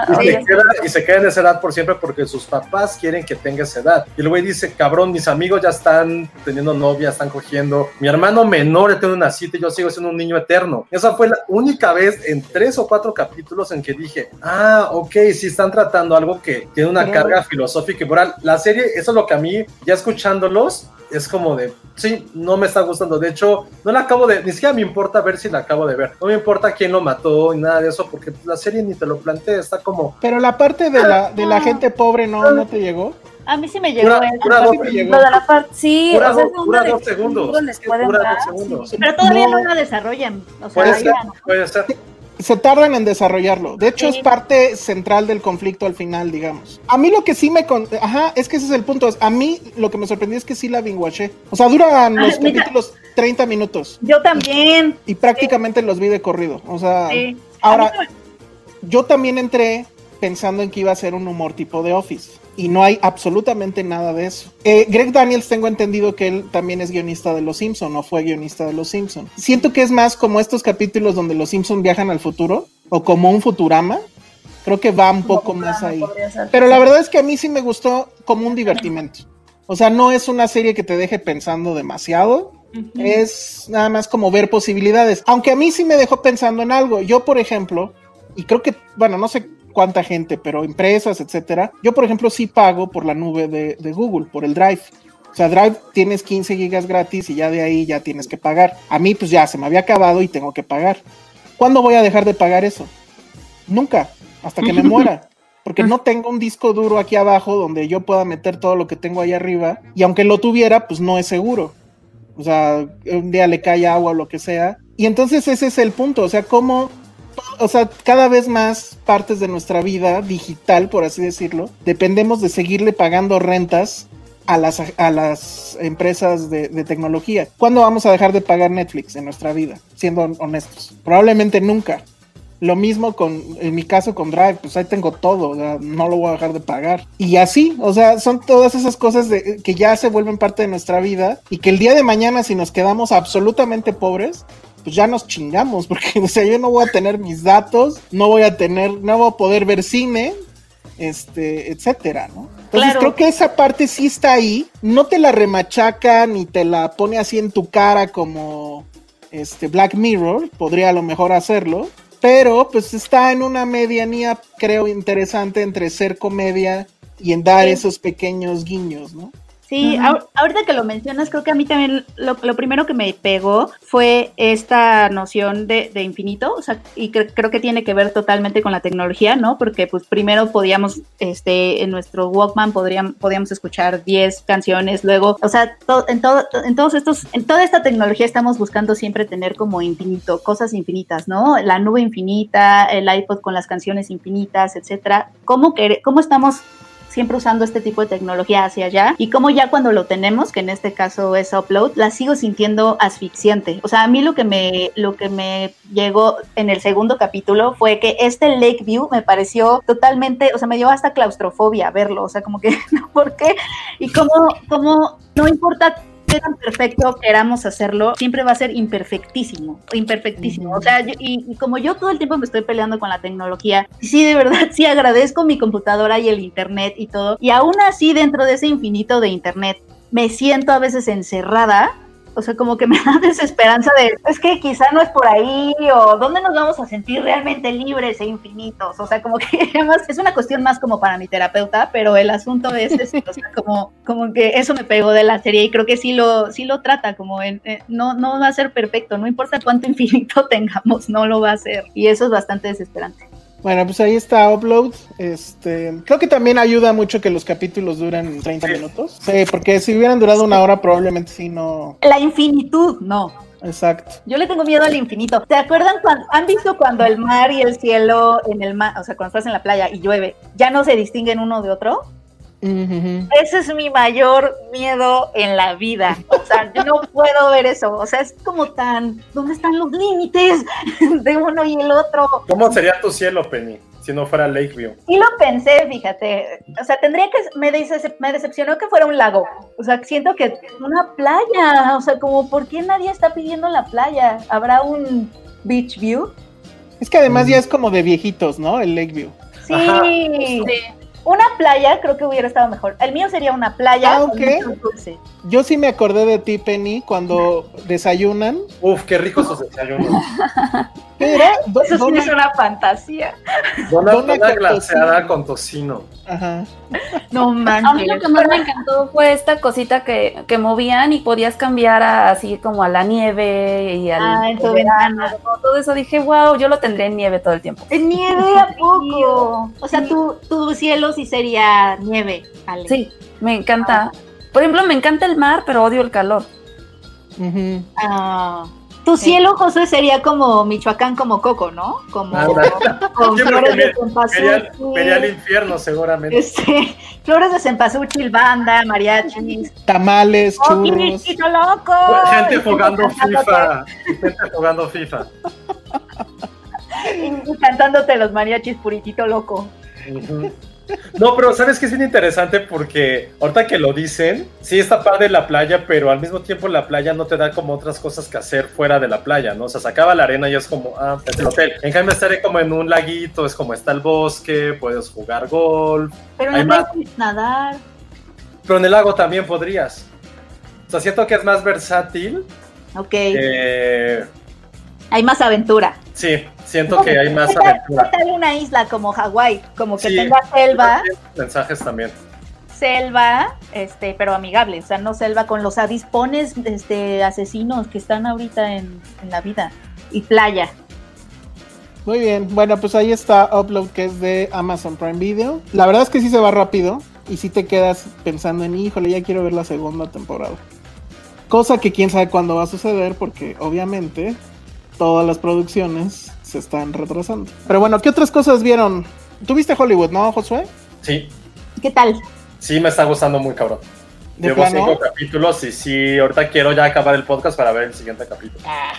Tenía- Y se, queda, y se queda en esa edad por siempre porque sus papás quieren que tenga esa edad. Y el güey dice, cabrón, mis amigos ya están teniendo novia, están cogiendo. Mi hermano menor ya tiene una cita y yo sigo siendo un niño eterno. Esa fue la única vez en tres o cuatro capítulos en que dije, ah, ok, sí están tratando algo que tiene una Pero- carga filosófica y moral. La serie, eso es lo que a mí, ya escuchándolos, es como de, sí, no me está gustando. De hecho, no la acabo de, ni siquiera me importa ver si la acabo de ver. No me importa quién lo mató y nada de eso, porque la serie ni te lo plantea, está como... Pero la parte de la, de la gente pobre no, no te llegó. A mí sí me llegó mí dos- me llegó. Lo de la parte, sí, o sea, dos segundos, seguro les es que pueden dura dos dar, segundos. sí. Pero todavía no, No. la desarrollan. O sea, Puede ya ser, no. puede ser. se tardan en desarrollarlo. De hecho, Sí. es parte central del conflicto al final, digamos. A mí lo que sí me... con- Ajá, es que ese es el punto. es- A mí lo que me sorprendió es que sí la binguaché. O sea, duran los Ah, mira. capítulos 30 minutos Yo también. y prácticamente los vi de corrido. O sea, Sí. ahora A mí yo también entré pensando en que iba a ser un humor tipo de Office. Y no hay absolutamente nada de eso. Eh, Greg Daniels, tengo entendido que él también es guionista de Los Simpson o fue guionista de Los Simpson. Siento que es más como estos capítulos donde Los Simpson viajan al futuro o como un Futurama. Creo que va un poco más ahí. Pero la verdad es que a mí sí me gustó como un divertimento. O sea, no es una serie que te deje pensando demasiado. Es nada más como ver posibilidades. Aunque a mí sí me dejó pensando en algo. Yo, por ejemplo, y creo que, bueno, no sé cuánta gente, pero empresas, etcétera. Yo, por ejemplo, sí pago por la nube de, de Google, por el Drive. O sea, Drive tienes 15 gigas gratis y ya de ahí ya tienes que pagar. A mí, pues ya se me había acabado y tengo que pagar. ¿Cuándo voy a dejar de pagar eso? Nunca, hasta que me muera. Porque no tengo un disco duro aquí abajo donde yo pueda meter todo lo que tengo ahí arriba. Y aunque lo tuviera, pues no es seguro. O sea, un día le cae agua o lo que sea. Y entonces ese es el punto. O sea, cómo o sea, cada vez más partes de nuestra vida digital, por así decirlo, dependemos de seguirle pagando rentas a las, a las empresas de, tecnología. ¿Cuándo vamos a dejar de pagar Netflix en nuestra vida? Siendo honestos. Probablemente nunca. Lo mismo con, en mi caso con Drive, pues ahí tengo todo, no lo voy a dejar de pagar. Y así, o sea, son todas esas cosas que ya se vuelven parte de nuestra vida y que el día de mañana si nos quedamos absolutamente pobres, pues ya nos chingamos, porque o sea, yo no voy a tener mis datos, no voy a tener, no voy a poder ver cine, este, etcétera, ¿no? Entonces Claro. creo que esa parte sí está ahí, no te la remachaca ni te la pone así en tu cara como este Black Mirror, podría a lo mejor hacerlo, pero pues está en una medianía, creo, interesante entre ser comedia y en dar Sí. esos pequeños guiños, ¿no? Sí, ahor- ahorita que lo mencionas, creo que a mí también lo, lo primero que me pegó fue esta noción de, de infinito, o sea, y cre- creo que tiene que ver totalmente con la tecnología, ¿no? Porque pues primero podíamos, este, en nuestro Walkman podríamos, podíamos escuchar 10 canciones, luego, o sea, to- en, todo, en todos estos, en toda esta tecnología estamos buscando siempre tener como infinito, cosas infinitas, ¿no? La nube infinita, el iPod con las canciones infinitas, etcétera. ¿Cómo, quere- cómo estamos siempre usando este tipo de tecnología hacia allá y como ya cuando lo tenemos, que en este caso es upload, la sigo sintiendo asfixiante. O sea, a mí lo que me lo que me llegó en el segundo capítulo fue que este Lakeview me pareció totalmente, o sea, me dio hasta claustrofobia verlo, o sea, como que ¿por qué? Y como como no importa tan perfecto queramos hacerlo, siempre va a ser imperfectísimo, imperfectísimo. O sea, yo- y, y como yo todo el tiempo me estoy peleando con la tecnología, sí, de verdad, sí agradezco mi computadora y el internet y todo. Y aún así, dentro de ese infinito de internet, me siento a veces encerrada. O sea, como que me da desesperanza de, es que quizá no es por ahí, o dónde nos vamos a sentir realmente libres e infinitos. O sea, como que además es una cuestión más como para mi terapeuta, pero el asunto es, es, o sea, como, como que eso me pegó de la serie y creo que sí lo, sí lo trata, como en, eh, no, no va a ser perfecto, no importa cuánto infinito tengamos, no lo va a hacer. Y eso es bastante desesperante. Bueno, pues ahí está Upload. Este, creo que también ayuda mucho que los capítulos duren 30 minutos. Sí, porque si hubieran durado una hora, probablemente sí no. La infinitud, no. Exacto. Yo le tengo miedo al infinito. ¿Se acuerdan cuando han visto cuando el mar y el cielo en el mar, o sea, cuando estás en la playa y llueve, ya no se distinguen uno de otro? Ese es mi mayor miedo en la vida. O sea, yo no puedo ver eso. O sea, es como tan, ¿dónde están los límites de uno y el otro? ¿Cómo sería tu cielo, Penny, si no fuera Lakeview? Sí lo pensé, fíjate. O sea, tendría que, me, decep- me decepcionó que fuera un lago. O sea, siento que una playa. O sea, como, ¿por qué nadie está pidiendo la playa? ¿Habrá un beach view? Es que además ya es como de viejitos, ¿no? El Lakeview. Sí. Ajá. Una playa creo que hubiera estado mejor. El mío sería una playa Ah, dulce. Yo sí me acordé de ti, Penny, cuando desayunan. Uf, qué ricos sus desayunos. Do- Eso sí dona- es una fantasía. Dona, Dona dona con glaseada tocino. con tocino. Ajá. No A mí manches. lo que más me encantó fue esta cosita que, que movían y podías cambiar a- así como a la nieve y al Ah, en verano, todo eso. Dije, wow, yo lo tendré en nieve todo el tiempo. ¿En nieve a poco? O sea, tu, tu cielo sí sería nieve, Ale. Sí, me encanta. Por ejemplo, me encanta el mar, pero odio el calor. Ujú. Ah. Tu cielo, José, sería como Michoacán, como Coco, ¿no? Como con flores de cempasúchil. Vería el infierno, seguramente. Este, flores de cempasúchil, banda, mariachis. Tamales, ¡Oh, churros. Quirichito loco! Gente jugando FIFA. Gente jugando FIFA. Y cantándote los mariachis puritito loco. Ujú. No, pero sabes que es bien interesante porque ahorita que lo dicen, sí está padre la playa, pero al mismo tiempo la playa no te da como otras cosas que hacer fuera de la playa, ¿no? O sea, se acaba la arena y es como, ah, es el hotel. En cambio, estaré como en un laguito, es como está el bosque, puedes jugar golf, Pero no más. puedes nadar. pero en el lago también podrías. O sea, siento que es más versátil. Ok. eh, Hay más aventura. sí, siento que hay más ¿Qué tal- aventura. qué tal una isla como Hawái? Como que Sí. tenga selva, Mensajes también. selva, este, pero amigable. O sea, no selva con los avispones este, asesinos que están ahorita en, en la vida. Y playa. Muy bien, bueno, pues ahí está Upload, que es de Amazon Prime Video. La verdad es que sí se va rápido y sí te quedas pensando en, híjole, ya quiero ver la segunda temporada. Cosa que quién sabe cuándo va a suceder, porque obviamente todas las producciones se están retrasando. Pero bueno, ¿qué otras cosas vieron? ¿Tuviste Hollywood, no, Josué? Sí, ¿Qué tal? sí me está gustando muy cabrón. ¿De Llevo plano? cinco capítulos y sí, ahorita quiero ya acabar el podcast para ver el siguiente capítulo. Ah.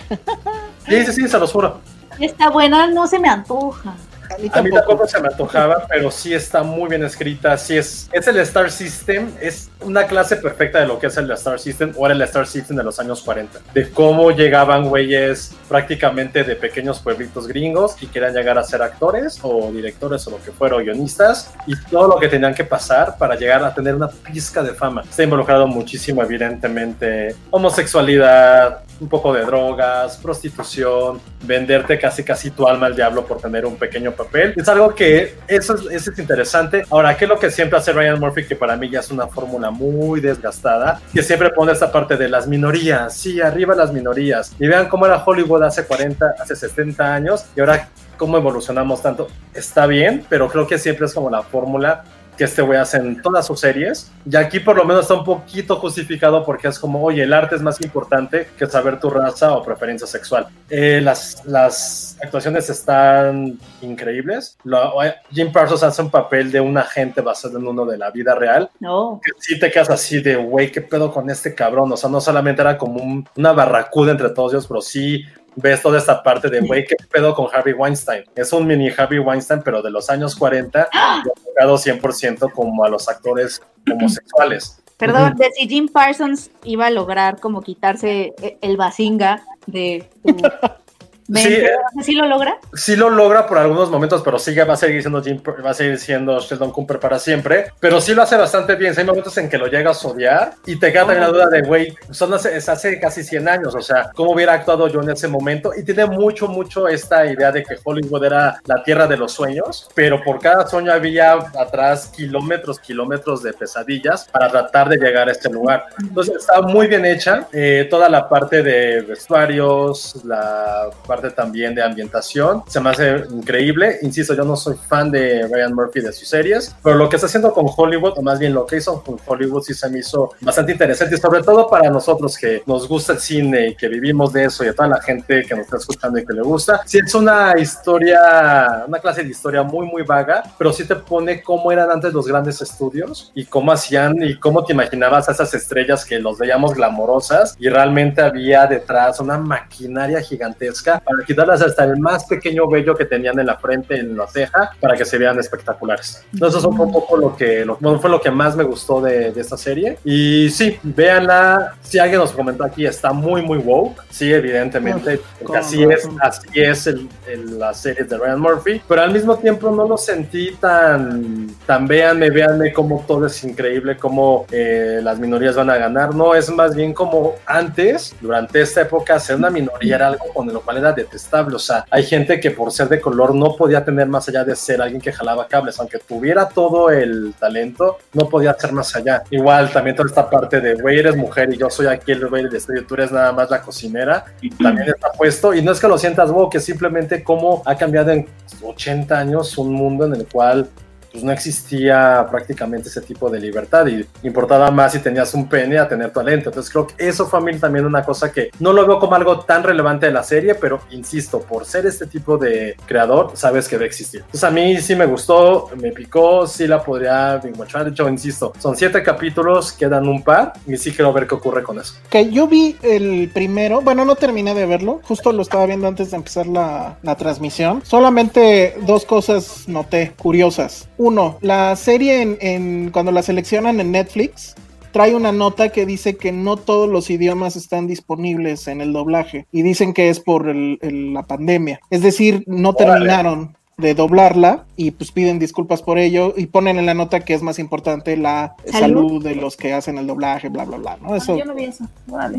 Sí, sí, sí, se los juro. Está buena, no se me antoja. A mí A mí tampoco. tampoco se me antojaba, pero sí está muy bien escrita. Sí es, es el Star System, es una clase perfecta de lo que es el Star System o era el Star System de los años 40. De cómo llegaban güeyes prácticamente de pequeños pueblitos gringos y querían llegar a ser actores o directores o lo que fuera, o guionistas, y todo lo que tenían que pasar para llegar a tener una pizca de fama. Está involucrado muchísimo, evidentemente, homosexualidad, un poco de drogas, prostitución, venderte casi casi tu alma al diablo por tener un pequeño papel. Es algo que eso es, eso es interesante. Ahora, ¿qué es lo que siempre hace Ryan Murphy? Que para mí ya es una fórmula muy desgastada, que siempre pone esta parte de las minorías, sí, arriba las minorías. Y vean cómo era Hollywood hace 40, hace 60 años y ahora cómo evolucionamos tanto. Está bien, pero creo que siempre es como la fórmula que este güey hace en todas sus series. Y aquí por lo menos está un poquito justificado porque es como, oye, el arte es más importante que saber tu raza o preferencia sexual. Eh, las, las actuaciones están increíbles. Lo- Jim Parsons hace un papel de un agente basado en uno de la vida real. No. Que sí te quedas así de, güey, ¿qué pedo con este cabrón? O sea, no solamente era como un- una barracuda entre todos ellos, pero sí ves toda esta parte de, güey, ¿qué pedo con Harvey Weinstein? Es un mini Harvey Weinstein, pero de los años 40, y enfocado 100% como a los actores homosexuales. Perdón, de si Jim Parsons iba a lograr como quitarse e- el bazinga de tu Sí, eh. Sé si lo logra. Sí lo logra por algunos momentos, pero sí va a seguir siendo Jim, va a seguir siendo Sheldon Cooper para siempre. Pero sí lo hace bastante bien. Sí hay momentos en que lo llegas a odiar y te queda también la duda de, güey, son hace, es hace casi 100 años. O sea, ¿cómo hubiera actuado yo en ese momento? Y tiene mucho, mucho esta idea de que Hollywood era la tierra de los sueños, pero por cada sueño había atrás kilómetros, kilómetros de pesadillas para tratar de llegar a este lugar. Entonces está muy bien hecha. eh, toda la parte de vestuarios, la parte también de ambientación, se me hace increíble. Insisto, yo no soy fan de Ryan Murphy de sus series, pero lo que está haciendo con Hollywood, o más bien lo que hizo con Hollywood, sí se me hizo bastante interesante, y sobre todo para nosotros que nos gusta el cine y que vivimos de eso, y a toda la gente que nos está escuchando y que le gusta. Sí, es una historia, una clase de historia muy, muy vaga, pero sí te pone cómo eran antes los grandes estudios y cómo hacían y cómo te imaginabas a esas estrellas que los veíamos glamorosas y realmente había detrás una maquinaria gigantesca para quitarlas hasta el más pequeño vello que tenían en la frente, en la ceja, para que se vean espectaculares. Entonces eso fue un poco lo que lo, bueno, fue lo que más me gustó de, de esta serie. Y sí, véanla. Si alguien nos comentó aquí, está muy, muy woke. Sí, evidentemente, porque así es, así es el, el- las series de Ryan Murphy. Pero al mismo tiempo no lo sentí tan, tan véanme, véanme cómo todo es increíble, cómo eh, las minorías van a ganar. No, es más bien como antes, durante esta época, ser una minoría era algo con lo cual era detestable. O sea, hay gente que por ser de color no podía tener más allá de ser alguien que jalaba cables, aunque tuviera todo el talento, no podía ser más allá. Igual también toda esta parte de, güey, eres mujer y yo soy aquí el güey del estudio, tú eres nada más la cocinera, y también está puesto. Y no es que lo sientas, wow, que simplemente cómo ha cambiado en 80 años un mundo en el cual pues no existía prácticamente ese tipo de libertad y importaba más si tenías un pene a tener talento. Entonces creo que eso fue a mí también una cosa que no lo veo como algo tan relevante de la serie, pero insisto, por ser este tipo de creador, sabes que va a existir. Entonces a mí sí me gustó, me picó, sí la podría encontrar. De hecho, insisto, son siete capítulos, quedan un par y sí quiero ver qué ocurre con eso. Que yo vi el primero, bueno, no terminé de verlo, justo lo estaba viendo antes de empezar la, la transmisión. Solamente dos cosas noté curiosas. Uno, la serie en, en- cuando la seleccionan en Netflix trae una nota que dice que no todos los idiomas están disponibles en el doblaje y dicen que es por el- el- la pandemia. Es decir, no terminaron de doblarla y pues piden disculpas por ello y ponen en la nota que es más importante la salud, Salud. de los que hacen el doblaje, bla, bla, bla, ¿no? Ah, Eso, yo no vi eso.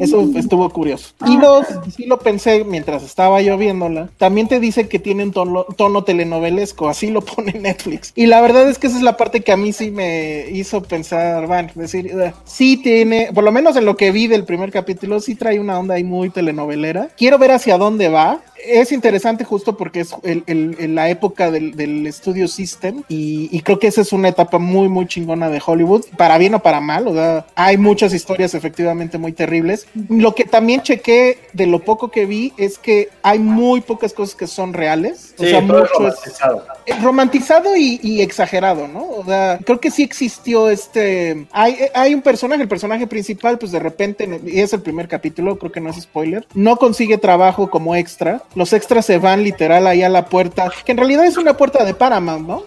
Eso estuvo curioso. Y dos, sí lo pensé mientras estaba yo viéndola, también te dice que tiene un tono, tono telenovelesco, así lo pone Netflix. Y la verdad es que esa es la parte que a mí sí me hizo pensar, bueno, decir, "Ugh". sí tiene, por lo menos en lo que vi del primer capítulo, sí trae una onda ahí muy telenovelera. Quiero ver hacia dónde va. Es interesante justo porque es el- el- el- la época del, del Studio System y, y creo que esa es una etapa muy, muy chingona de Hollywood, para bien o para mal, o sea, hay muchas historias efectivamente muy terribles. Lo que también chequé de lo poco que vi es que hay muy pocas cosas que son reales, o sea, mucho es romantizado. eh, romantizado y, y exagerado, ¿no? O sea, creo que sí existió este. Hay, hay un personaje, el personaje principal, pues de repente, y es el primer capítulo, creo que no es spoiler, no consigue trabajo como extra. Los extras se van literal ahí a la puerta, que en realidad es una puerta de Paramount, ¿no?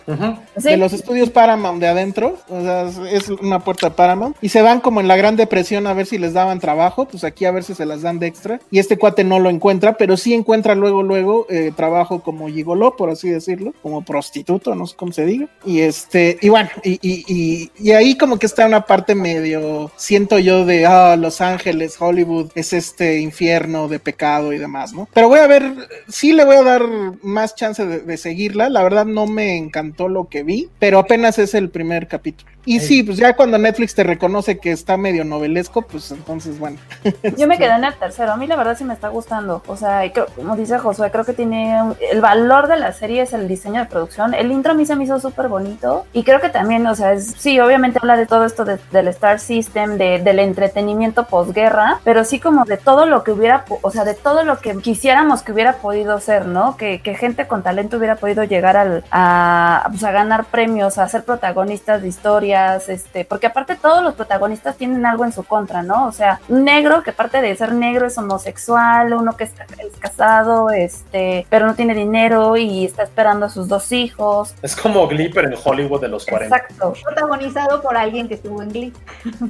Sí. De los estudios Paramount de adentro, o sea, es- una puerta de Paramount, y se van como en la Gran Depresión a ver si les daban trabajo, pues aquí a ver si se las dan de extra, y este cuate no lo encuentra, pero sí encuentra luego, luego eh, trabajo como gigoló, por así decirlo, como prostituto, no sé cómo se diga, y este, y bueno, y, y, y, y ahí como que está una parte medio, siento yo de, ah, Los Ángeles, Hollywood, es este infierno de pecado y demás, ¿no? Pero voy a ver, sí le voy a dar más chance de, de seguirla, la verdad no me encantó lo que vi, pero apenas es el primer capítulo. Y sí, pues ya cuando Netflix te reconoce que está medio novelesco, pues entonces, bueno. Yo me quedé en el tercero. A mí la verdad sí me está gustando. O sea, y creo- como dice Josué, creo que tiene un- el valor de la serie es el diseño de producción. El intro a mí se me hizo súper bonito y creo que también, o sea, es, sí, obviamente habla de todo esto de- del Star System, de, del entretenimiento posguerra, pero sí como de todo lo que hubiera, o sea, de todo lo que quisiéramos que hubiera podido ser, ¿no? Que, que gente con talento hubiera podido llegar al, a, pues, a ganar premios, a ser protagonistas de historias, este, porque aparte todos los protagonistas tienen algo en su contra, ¿no? O sea, un negro que aparte de ser negro es homosexual, uno que es, es casado, este, pero no tiene dinero y está esperando a sus dos hijos. Es como Glee, pero en Hollywood de los 40. Exacto. Protagonizado por alguien que estuvo en Glee.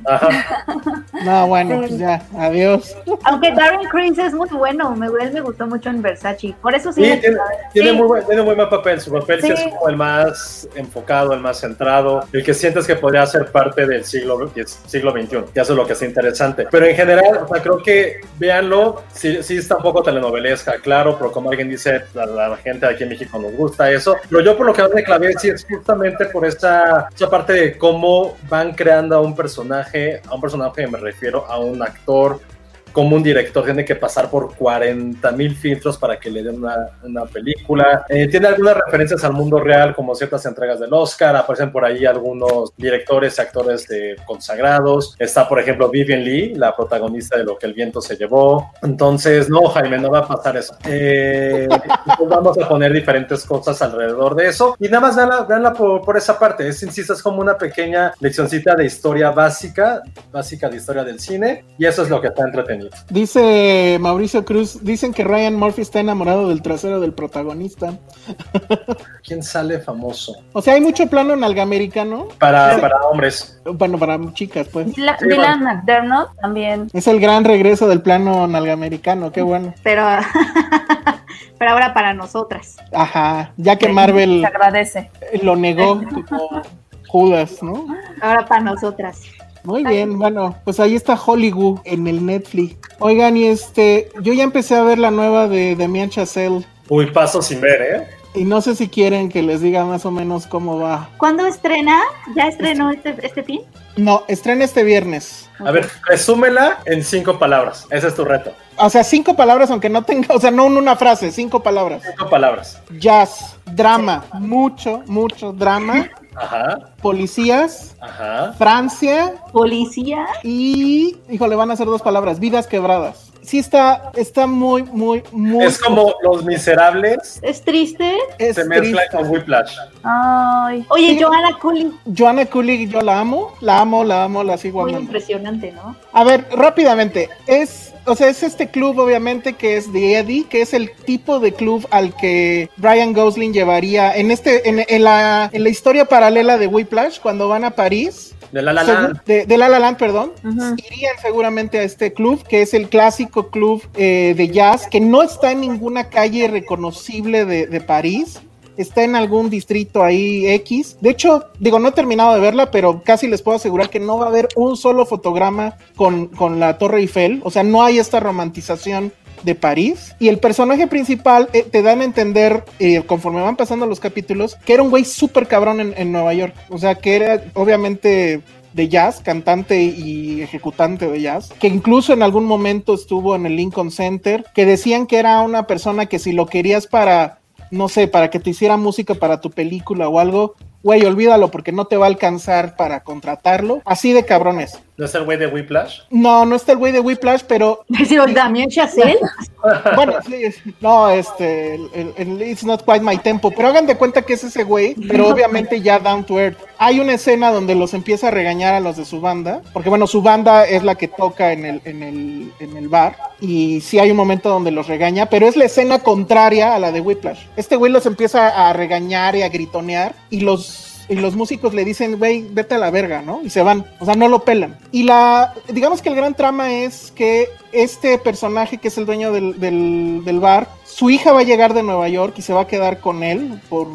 Ajá. No, bueno, Sí. pues ya, adiós. Aunque Darren Criss es muy bueno, me, él me gustó mucho en Versace. Por eso sí. Tiene, tiene Sí. muy buen, tiene muy buen papel. Su papel. Sí. es como el más enfocado, el más centrado, el que sientes que podría ser parte del siglo, siglo XXI. Y eso es lo que es interesante. Pero en general, creo que véanlo, sí, sí está un poco telenovelesca, claro, pero como alguien dice, la, la gente aquí en México nos gusta eso. Pero yo por lo que más me clavé sí es justamente por esa, esa parte de cómo van creando a un personaje, a un personaje me refiero a un actor como un director tiene que pasar por 40 mil filtros para que le den una, una película. Eh, tiene algunas referencias al mundo real, como ciertas entregas del Oscar. Aparecen por ahí algunos directores y actores consagrados. Está, por ejemplo, Vivian Lee, la protagonista de Lo que el viento se llevó. Entonces, no, Jaime, no va a pasar eso. Eh, vamos a poner diferentes cosas alrededor de eso. Y nada más veanla por, por esa parte. Es, insisto, es como una pequeña leccioncita de historia básica, básica de historia del cine. Y eso es lo que está entretenido. Dice Mauricio Cruz, dicen que Ryan Murphy está enamorado del trasero del protagonista. ¿Quién sale famoso? O sea, hay mucho plano en algo americano. Para, para hombres. Bueno, para chicas, pues. Dylan, Sí, Dylan bueno. McDermott también. Es el gran regreso del plano nalgamericano, qué bueno. Pero, pero ahora para nosotras. Ajá, ya que Se Marvel agradece. lo negó como Judas, ¿no? Ahora para nosotras. Muy bien, bueno, pues ahí está Hollywood en el Netflix. Oigan, y este, yo ya empecé a ver la nueva de Demian Chazelle Uy, paso sin ver, ¿eh? y no sé si quieren que les diga más o menos cómo va. ¿Cuándo estrena? ¿Ya estrenó este, este fin? No, estrena este viernes. A ver, resúmela en cinco palabras. Ese es tu reto. O sea, cinco palabras, aunque no tenga, o sea, no en una frase, cinco palabras. Cinco palabras. Jazz, drama, mucho, mucho drama, Ajá, policías, ajá. Francia Policía. y, híjole, van a ser dos palabras, vidas quebradas. sí está, está muy, muy, muy. Es como Los Miserables. Es triste. es se mezcla triste. con Whiplash. Ay. Oye, Sí. Joanna Cooley, Joanna Cooley, yo la amo, la amo, la amo, la sigo muy amando. impresionante, ¿no? A ver, rápidamente, es, o sea, es este club obviamente que es de Eddie, que es el tipo de club al que Brian Gosling llevaría en este, en, en la, en la historia paralela de Whiplash, cuando van a París, De La La Segu- Land. de, de La La Land, perdón, irían seguramente a este club, que es el clásico club eh, de jazz, que no está en ninguna calle reconocible de, de París. Está en algún distrito ahí X. De hecho, digo, no he terminado de verla, pero casi les puedo asegurar que no va a haber un solo fotograma con, con la Torre Eiffel. O sea, no hay esta romantización de París. Y el personaje principal eh, te dan a entender, eh, conforme van pasando los capítulos, que era un güey súper cabrón en, en Nueva York. O sea, que era obviamente de jazz, cantante y ejecutante de jazz, que incluso en algún momento estuvo en el Lincoln Center, que decían que era una persona que si lo querías para, no sé, para que te hiciera música para tu película o algo, güey, olvídalo porque no te va a alcanzar para contratarlo. Así de cabrones. ¿No es el güey de Whiplash? No, no está el güey de Whiplash, pero Decir, Damien Chazelle. bueno, no, este, el, el- el It's Not Quite My Tempo, pero hagan de cuenta que es ese güey, pero obviamente ya down to earth. Hay una escena donde los empieza a regañar a los de su banda, porque bueno, su banda es la que toca en el, en el, en el bar, y sí hay un momento donde los regaña, pero es la escena contraria a la de Whiplash. Este güey los empieza a regañar y a gritonear, y los y los músicos le dicen, güey, vete a la verga, ¿no? Y se van, o sea, no lo pelan. Y la, digamos que el gran trama es que este personaje que es el dueño del, del, bar, su hija va a llegar de Nueva York y se va a quedar con él por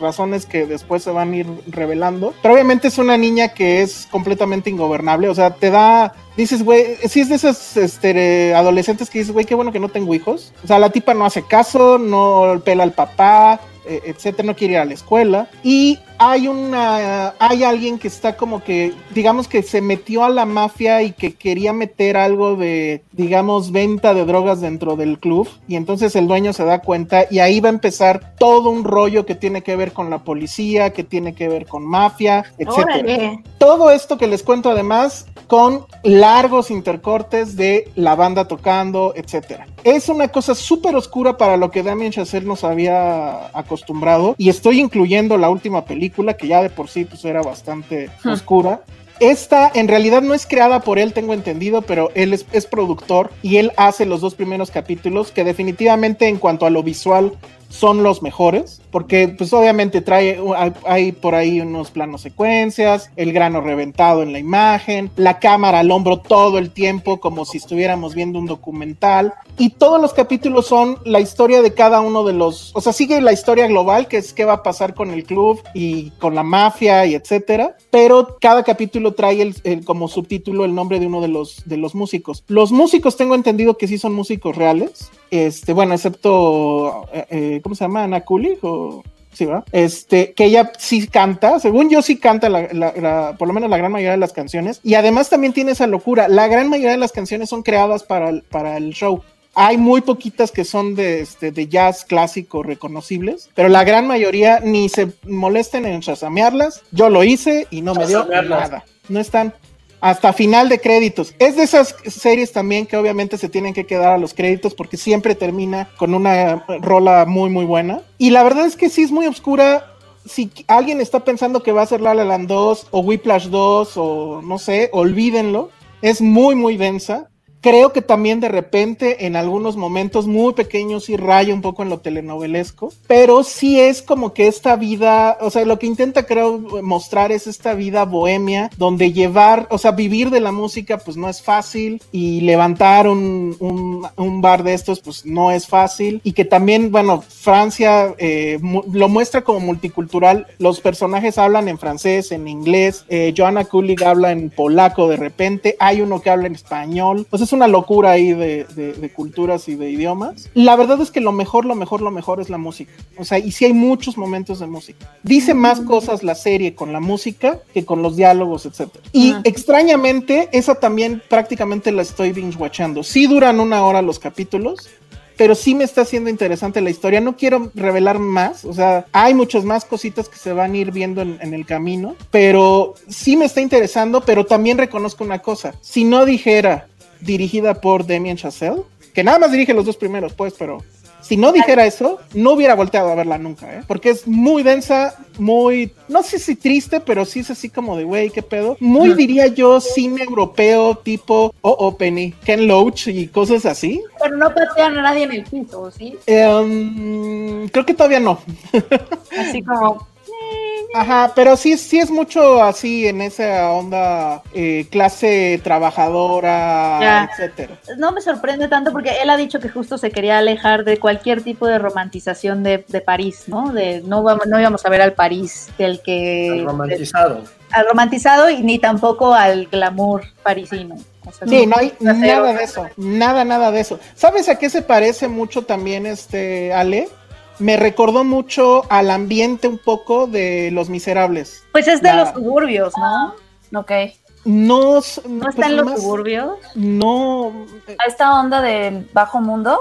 razones que después se van a ir revelando. Pero obviamente es una niña que es completamente ingobernable, o sea, te da... Dices, güey, si es de esos este, adolescentes que dices, güey, qué bueno que no tengo hijos. O sea, la tipa no hace caso, no pela al papá, eh, etcétera, no quiere ir a la escuela. Y hay una, hay alguien que está como que, digamos que se metió a la mafia y que quería meter algo de, digamos, venta de drogas dentro del club. Y entonces el dueño se da cuenta y ahí va a empezar todo un rollo que tiene que ver con la policía, que tiene que ver con mafia, etcétera todo esto que les cuento además con largos intercortes de la banda tocando, etcétera. Es una cosa súper oscura para lo que Damien Chazelle nos había acostumbrado y estoy incluyendo la última película que ya de por sí pues era bastante oscura. Esta en realidad no es creada por él, tengo entendido, pero él es, es productor y él hace los dos primeros capítulos que definitivamente en cuanto a lo visual son los mejores, porque pues obviamente trae, hay, hay por ahí unos planos secuencias, el grano reventado en la imagen, la cámara al hombro todo el tiempo como si estuviéramos viendo un documental, y todos los capítulos son la historia de cada uno de los, o sea, sigue la historia global, que es qué va a pasar con el club y con la mafia y etcétera, pero cada capítulo trae el- como subtítulo el nombre de uno de los, de los músicos. Los músicos tengo entendido que sí son músicos reales, este, bueno, excepto, eh, eh, ¿cómo se llama? Ana Cooley o... Sí, ¿verdad? Este, que ella sí canta, según yo sí canta la- la- la- por lo menos la gran mayoría de las canciones, y además también tiene esa locura, la gran mayoría de las canciones son creadas para el, para el show. Hay muy poquitas que son de, este, de jazz clásico reconocibles, pero la gran mayoría ni se molesten en chasamearlas. Yo lo hice y no me dio nada. No están hasta final de créditos. Es de esas series también que obviamente se tienen que quedar a los créditos porque siempre termina con una rola muy muy buena. Y la verdad es que sí es muy oscura. Si alguien está pensando que va a ser La La Land 2 o Whiplash 2 o no sé, olvídenlo. Es muy muy densa. Creo que también de repente en algunos momentos muy pequeños sí raya un poco en lo telenovelesco, pero sí es como que esta vida, o sea, lo que intenta creo mostrar es esta vida bohemia, donde llevar, o sea, vivir de la música pues no es fácil y levantar un, un- bar de estos pues no es fácil y que también, bueno, Francia eh, lo muestra como multicultural, los personajes hablan en francés, en inglés, eh, Joanna Kulig habla en polaco de repente, hay uno que habla en español, pues es una locura ahí de, de- de culturas y de idiomas. La verdad es que lo mejor, lo mejor, lo mejor es la música, o sea, y sí hay muchos momentos de música. Dice más cosas la serie con la música que con los diálogos, etcétera. Y extrañamente, esa también prácticamente la estoy binge watchando. Sí duran una hora los capítulos, pero sí me está haciendo interesante la historia. No quiero revelar más, o sea, hay muchas más cositas que se van a ir viendo en, en el camino, pero sí me está interesando, pero también reconozco una cosa. Si no dijera dirigida por Damien Chazelle, que nada más dirige los dos primeros, pues, pero si no dijera eso, no hubiera volteado a verla nunca, ¿eh? Porque es muy densa, muy, no sé si triste, pero sí es así como de, güey, qué pedo. Muy, diría yo, cine europeo tipo O oh, Penny, Ken Loach y cosas así. Pero no patean a nadie en el piso, ¿sí? Um, creo que todavía no. así como, Ajá, pero sí, sí es mucho así en esa onda eh, clase trabajadora, etcétera. No me sorprende tanto porque él ha dicho que justo se quería alejar de cualquier tipo de romantización de, París, ¿no? De no vamos, no íbamos a ver al París del que al romantizado. al romantizado y ni tampoco al glamour parisino. sí, no hay nada de eso, nada, nada de eso. ¿Sabes a qué se parece mucho también este Ale? Me recordó mucho al ambiente un poco de Los Miserables. Pues es de los suburbios, ¿no? Ok. No, ¿No pues está en los suburbios? No. A esta onda del bajo mundo.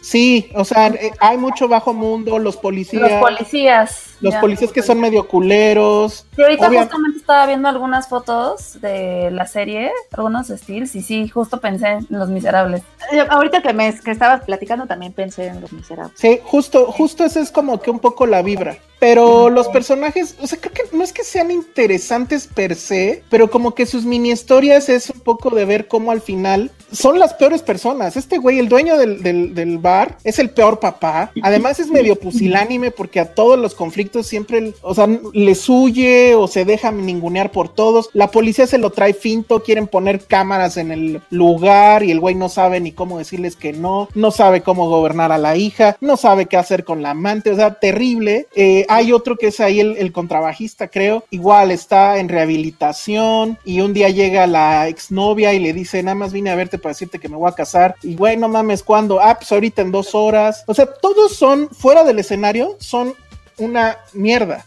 Sí, o sea, eh, hay mucho bajo mundo, los policías. Los policías. Los policías que son medio culeros. Y ahorita justamente estaba viendo algunas fotos de la serie, algunos estilos, y sí, justo pensé en Los Miserables. Eh, ahorita que me que estabas platicando también pensé en Los Miserables. Sí, justo, justo esa es como que un poco la vibra. Pero los personajes, o sea, creo que no es que sean interesantes per se, pero como que sus mini historias es un poco de ver cómo al final son las peores personas. Este güey, el dueño del, del bar, es el peor papá. Además es medio pusilánime porque a todos los conflictos siempre, o sea, le huye o se deja ningunear por todos. La policía se lo trae finto, quieren poner cámaras en el lugar y el güey no sabe ni cómo decirles que no, no sabe cómo gobernar a la hija, no sabe qué hacer con la amante, o sea, terrible. Eh, hay otro que es ahí el, contrabajista, creo, igual está en rehabilitación y un día llega la exnovia y le dice, nada más vine a verte para decirte que me voy a casar. Y güey, no mames, ¿cuándo? Ah, pues ahorita en dos horas. O sea, todos son fuera del escenario, son una mierda,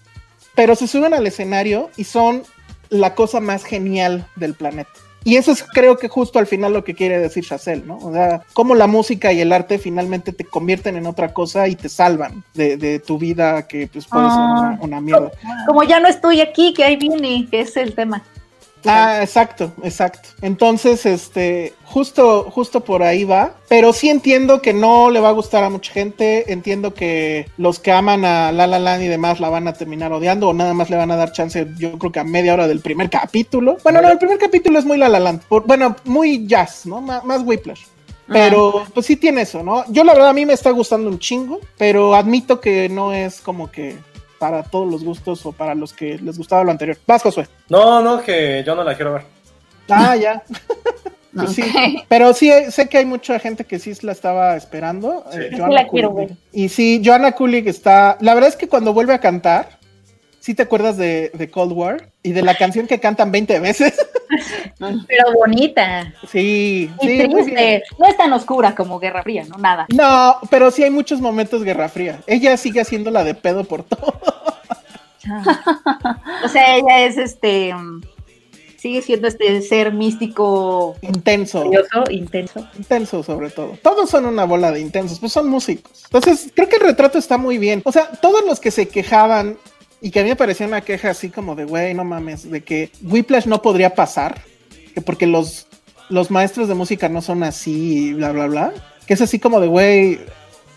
pero se suben al escenario y son la cosa más genial del planeta. Y eso es creo que justo al final lo que quiere decir Chazelle, ¿no? O sea, cómo la música y el arte finalmente te convierten en otra cosa y te salvan de, tu vida que pues puede ser una, una, mierda. Como ya no estoy aquí, que ahí viene, que es el tema. Ah, exacto, exacto. Entonces, este, justo, justo por ahí va. Pero sí entiendo que no le va a gustar a mucha gente. Entiendo que los que aman a La La Land y demás la van a terminar odiando o nada más le van a dar chance, yo creo que a media hora del primer capítulo. Bueno, no, el primer capítulo es muy La La Land. bueno, muy jazz, ¿no? más, más Whiplash. Pero pues sí tiene eso, ¿no? Yo la verdad a mí me está gustando un chingo, pero admito que no es como que para todos los gustos o para los que les gustaba lo anterior. Vas, Josué. No, no, que yo no la quiero ver. Ah, ya. Pues sí, pero sí sé que hay mucha gente que sí la estaba esperando. Sí. Eh, la quiero ver. Y sí, Joanna Kulig está. La verdad es que cuando vuelve a cantar, sí te acuerdas de, Cold War y de la canción que cantan 20 veces. Pero bonita. Sí, y sí. Triste. No es tan oscura como Guerra Fría, ¿no? Nada. No, pero sí hay muchos momentos Guerra Fría. Ella sigue haciendo la de pedo por todo. o sea, ella es este sigue siendo este ser místico intenso. intenso. Intenso sobre todo. Todos son una bola de intensos, pues son músicos. Entonces, creo que el retrato está muy bien. O sea, todos los que se quejaban y que a mí me parecía una queja así como de, güey, no mames, de que Whiplash no podría pasar, que porque los, los maestros de música no son así y bla, bla, bla. Que es así como de, güey,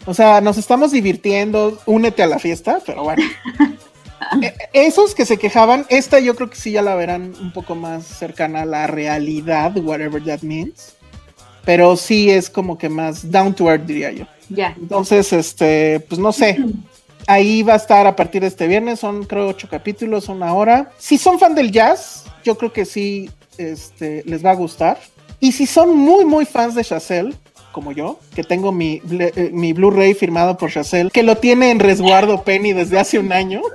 o sea, nos estamos divirtiendo, únete a la fiesta, pero bueno. E, esos que se quejaban, esta yo creo que sí ya la verán un poco más cercana a la realidad, whatever that means. Pero sí es como que más down to earth, diría yo. Ya. Entonces, este, pues no sé. Ahí va a estar a partir de este viernes, son creo ocho capítulos, una hora. Si son fan del jazz, yo creo que sí este, les va a gustar. Y si son muy, muy fans de Chazelle, como yo, que tengo mi, eh, mi Blu-ray firmado por Chazelle, que lo tiene en resguardo Penny desde hace un año.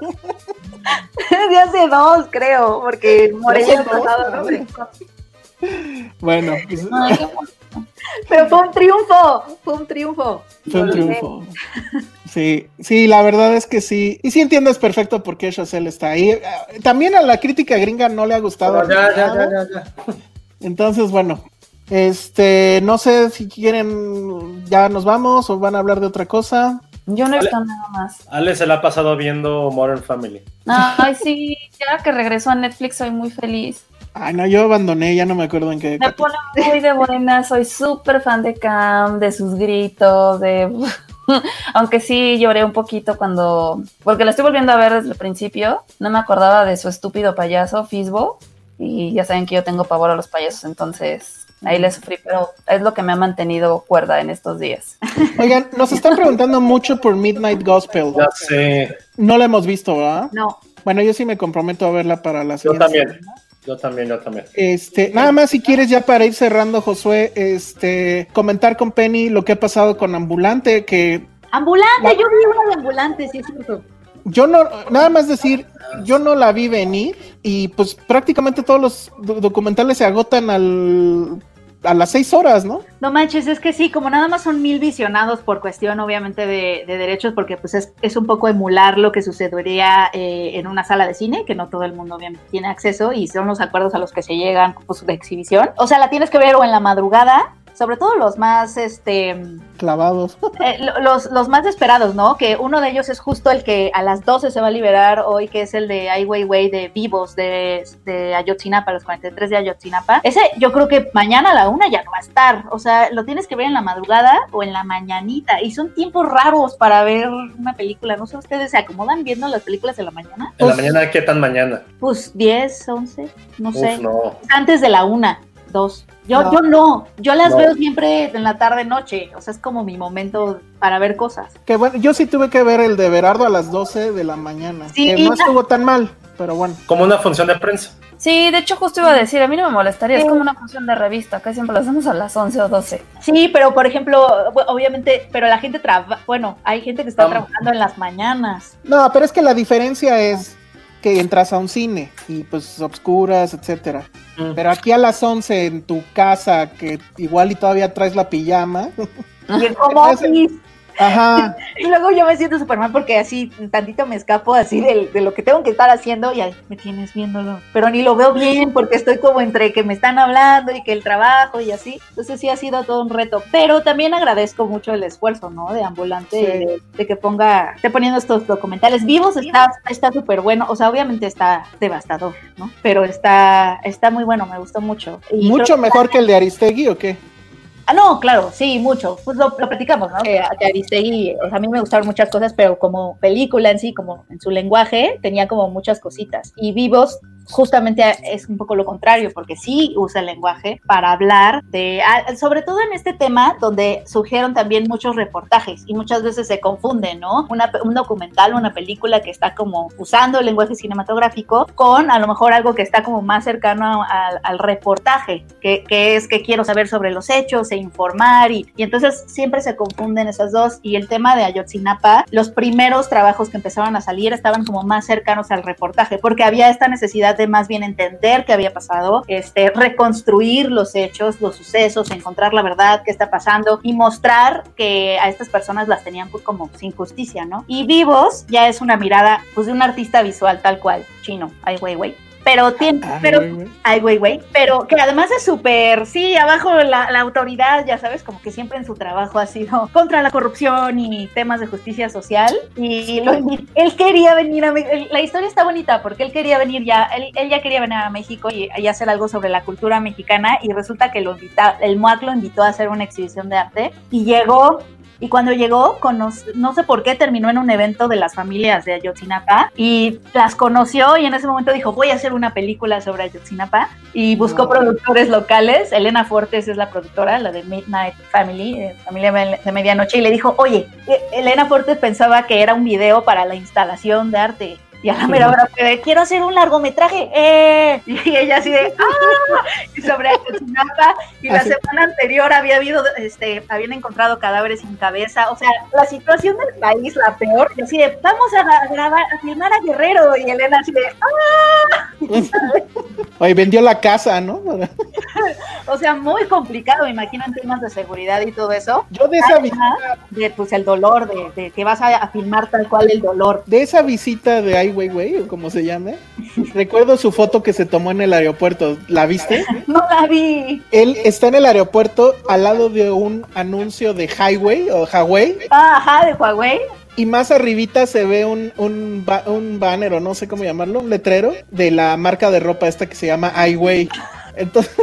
Desde hace dos, creo, porque Morella pasado, Bueno, pues, pero fue un triunfo, fue un triunfo. Fue un triunfo. Sí, sí, la verdad es que sí. Y sí entiendes perfecto por qué Chazelle está ahí. También a la crítica gringa no le ha gustado. ya, ya, ya, ya, ya. Entonces, bueno, este, no sé si quieren, ya nos vamos o van a hablar de otra cosa. Yo no he visto nada más. Ale se la ha pasado viendo Modern Family. Ay, sí, ya que regresó a Netflix soy muy feliz. Ay, no, yo abandoné, ya no me acuerdo en qué. Me pone muy de buena, soy súper fan de Cam, de sus gritos, de... Aunque sí lloré un poquito cuando... Porque la estoy volviendo a ver desde el principio, no me acordaba de su estúpido payaso, Fisbo, y ya saben que yo tengo pavor a los payasos, entonces ahí le sufrí, pero es lo que me ha mantenido cuerda en estos días. Oigan, nos están preguntando mucho por Midnight Gospel. Ya sé. No la hemos visto, ¿verdad? No. Bueno, yo sí me comprometo a verla para la Yo siguiente también. Yo también, yo también. Este, nada más si quieres ya para ir cerrando, Josué, este, comentar con Penny lo que ha pasado con Ambulante, que Ambulante, yo vi una de ambulante, sí es cierto. yo no, nada más decir, yo no la vi venir y pues prácticamente todos los do- documentales se agotan al, a las seis horas, ¿no? No manches, es que sí, como nada más son mil visionados por cuestión obviamente de, de derechos, porque pues es, es un poco emular lo que sucedería eh, en una sala de cine, que no todo el mundo obviamente tiene acceso y son los acuerdos a los que se llegan pues, de exhibición. O sea, la tienes que ver o en la madrugada, sobre todo los más, este, Clavados. eh, lo- los, los más esperados, ¿no? Que uno de ellos es justo el que a las 12 se va a liberar hoy, que es el de Ai Weiwei de Vivos de, de Ayotzinapa, los 43 de Ayotzinapa. Ese yo creo que mañana a la una ya no va a estar. O sea, lo tienes que ver en la madrugada o en la mañanita. Y son tiempos raros para ver una película. No sé, ¿ustedes se acomodan viendo las películas en la mañana? En la mañana, ¿qué tan mañana? Pues 10, 11, no sé. Uf, no. Antes de la una, dos. Yo No. yo no, yo las No. veo siempre en la tarde noche, o sea, es como mi momento para ver cosas. Que bueno, yo sí tuve que ver el de Berardo a las 12 de la mañana, Sí, que no estuvo tan mal, pero bueno. Como una función de prensa. Sí, de hecho justo iba a decir, a mí no me molestaría, es como una función de revista, que siempre lo hacemos a las 11 o 12. Sí, pero por ejemplo, obviamente, pero la gente trabaja, bueno, hay gente que está Vamos. trabajando en las mañanas. No, pero es que la diferencia es que entras a un cine y pues obscuras, etcétera. Mm. Pero aquí a las 11 en tu casa, que igual y todavía traes la pijama. Y el home office. Ajá. Y luego yo me siento súper mal porque así tantito me escapo así del- de, lo que tengo que estar haciendo y ahí me tienes viéndolo. Pero ni lo veo bien porque estoy como entre que me están hablando y que el trabajo y así. Entonces sí ha sido todo un reto. Pero también agradezco mucho el esfuerzo, ¿no? De Ambulante, Sí. de, de que ponga, esté poniendo estos documentales vivos. Está está súper bueno. O sea, obviamente está devastador, ¿no? Pero está, está muy bueno, me gustó mucho. Y Mucho mejor que el de Aristegui, ¿o qué? Ah, no, claro, sí, mucho. Pues lo, lo platicamos, ¿no? Que Aristegui, o a mí me gustaron muchas cosas, pero como película en sí, como en su lenguaje, tenía como muchas cositas. Y Vivos justamente es un poco lo contrario, porque sí usa el lenguaje para hablar de, sobre todo en este tema donde surgieron también muchos reportajes y muchas veces se confunden, ¿no? Una, un documental, una película que está como usando el lenguaje cinematográfico con a lo mejor algo que está como más cercano al, al reportaje, que, que es que quiero saber sobre los hechos e informar y, y entonces siempre se confunden esas dos y el tema de Ayotzinapa, los primeros trabajos que empezaban a salir estaban como más cercanos al reportaje porque había esta necesidad más bien entender qué había pasado, este, reconstruir los hechos, los sucesos, encontrar la verdad, qué está pasando y mostrar que a estas personas las tenían pues, como sin justicia, ¿no? Y Vivos ya es una mirada pues de un artista visual tal cual, chino, ay güey güey. Pero tiene, pero. Ay, güey, güey. Pero que además es súper, sí, abajo la, la autoridad, ya sabes, como que siempre en su trabajo ha sido contra la corrupción y temas de justicia social. Y lo él quería venir a México. La historia está bonita porque él quería venir ya, él, él ya quería venir a México y, y hacer algo sobre la cultura mexicana. Y resulta que lo invita, el MUAC lo invitó a hacer una exhibición de arte y llegó y cuando llegó, no sé por qué, terminó en un evento de las familias de Ayotzinapa y las conoció y en ese momento dijo, voy a hacer una película sobre Ayotzinapa y buscó productores locales. Elena Fortes es la productora, la de Midnight Family, eh, Familia de Medianoche, y le dijo, oye, eh, Elena Fortes pensaba que era un video para la instalación de arte. Y a la mera hora fue de, quiero hacer un largometraje. ¡Eh! Y ella así de, ¡ah! Y sobre Ayotzinapa. Y la semana anterior había habido, este, habían encontrado cadáveres sin cabeza. O sea, la situación del país, la peor. Y así de, vamos a gra- grabar, a filmar a Guerrero. Y Elena así de, ¡ah! Oye, vendió la casa, ¿no? O sea, muy complicado, me imagino, en temas de seguridad y todo eso. Yo de esa, vi- Además, de, pues el dolor, de, de que vas a, a filmar tal cual el dolor. de esa visita de Ai Weiwei, o como se llame, recuerdo su foto que se tomó en el aeropuerto. ¿La viste? No la vi. Él está en el aeropuerto al lado de un anuncio de Highway o Huawei Ah, ajá, de Huawei. y más arribita se ve un, un, ba- un banner o no sé cómo llamarlo, un letrero de la marca de ropa esta que se llama iWay. Entonces,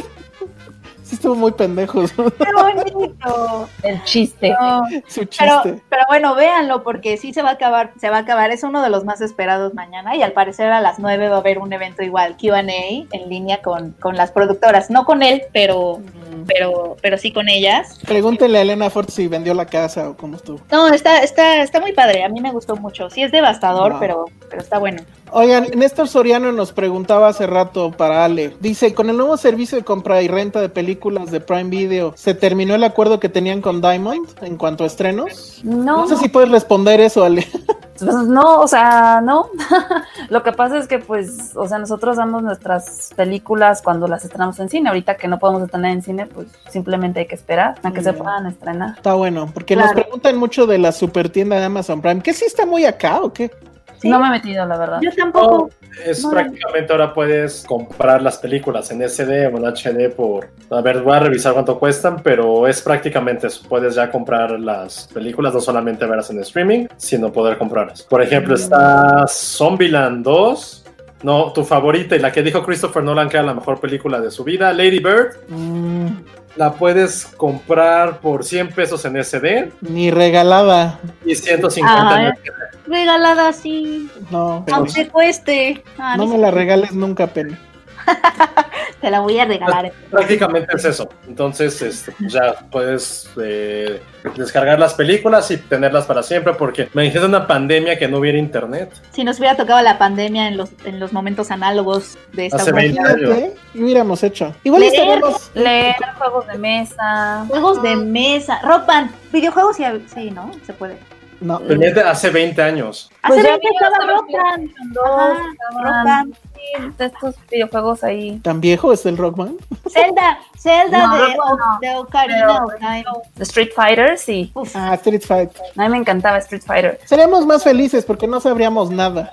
sí estuvo muy pendejo su, ¡Qué bonito! El chiste. No, su Pero, chiste. pero bueno, véanlo porque sí se va a acabar, se va a acabar, es uno de los más esperados mañana y al parecer a las 9 va a haber un evento igual, Q&A en línea con, con las productoras, no con él, pero, pero, pero sí con ellas. Pregúntele a Elena Ford si vendió la casa o cómo estuvo. No, está, está, está muy padre, a mí me gustó mucho, sí es devastador, Wow. pero, pero está bueno. Oigan, Néstor Soriano nos preguntaba hace rato para Ale. Dice, con el nuevo servicio de compra y renta de películas de Prime Video, ¿se terminó el acuerdo que tenían con Diamond en cuanto a estrenos? No, No sé si puedes responder eso, Ale. Pues no, o sea, no. Lo que pasa es que, pues, o sea, nosotros damos nuestras películas cuando las estrenamos en cine. Ahorita que no podemos estrenar en cine, pues simplemente hay que esperar a que se Mm. puedan estrenar. Está bueno, porque Claro. nos preguntan mucho de la super tienda de Amazon Prime. ¿Qué sí está muy acá o qué? Sí. No me he metido, la verdad. Yo tampoco. Es No. prácticamente ahora puedes comprar las películas en SD o en HD por... A ver, voy a revisar cuánto cuestan, pero es prácticamente eso. Puedes ya comprar las películas, no solamente verlas en streaming, sino poder comprarlas. Por ejemplo, está Zombieland 2. No, tu favorita y la que dijo Christopher Nolan que era la mejor película de su vida, Lady Bird. Mm, La puedes comprar por 100 pesos en SD ni regalada. y 150 Ah, en ¿eh? Regalada así, No, aunque cueste. Ah, no me la regales nunca, Penny. Te la voy a regalar. Prácticamente es eso. Entonces, este, pues ya puedes eh, descargar las películas y tenerlas para siempre, porque me dijiste una pandemia que no hubiera internet. Si nos hubiera tocado la pandemia en los, en los momentos análogos de esta Hace 20 humanidad. años. Imagínate, y hubiéramos hecho. Igual Leer. juegos de mesa. Juegos de mesa, rock band, videojuegos, sí, sí, ¿no? Se puede. No, Pero neta, hace 20 años. Pues Hace ya 20 vi estaba hasta rock los band. PlayStation dos, Ajá, estaban rock band. sí, de estos videojuegos ahí. ¿Tan viejo es el Rockman? Zelda, Zelda No, de, no. de Ocarina Pero- of Time. The Street Fighter, sí. Uf, Ah, Street Fighter. A mí me encantaba Street Fighter. Seríamos más felices porque no sabríamos nada.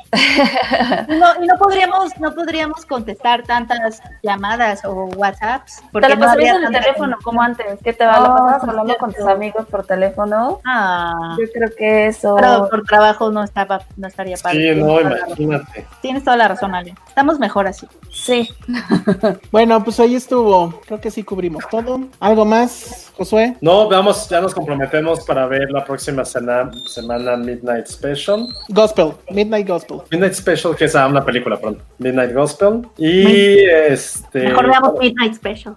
no, y no podríamos, no podríamos contestar tantas llamadas o WhatsApps. Te Porque la no pasarías en el teléfono como antes. ¿Qué te va? ¿La Oh, pasabas hablando con tus amigos por teléfono? Ah, Yo creo que eso. pero por trabajo no estaba, no estaría padre. Sí, Tienes no, toda la razón. imagínate. Tienes toda la razón, Ale. Estamos mejor así. Sí. Bueno, pues ahí estuvo. Creo que sí cubrimos todo. ¿Algo más, Josué? No, vamos, ya nos comprometemos para ver la próxima cena- semana Midnight Special. Gospel, Midnight Gospel. Midnight Special, que es una película pronto. Midnight Gospel. Y este. Mejor veamos Midnight Special.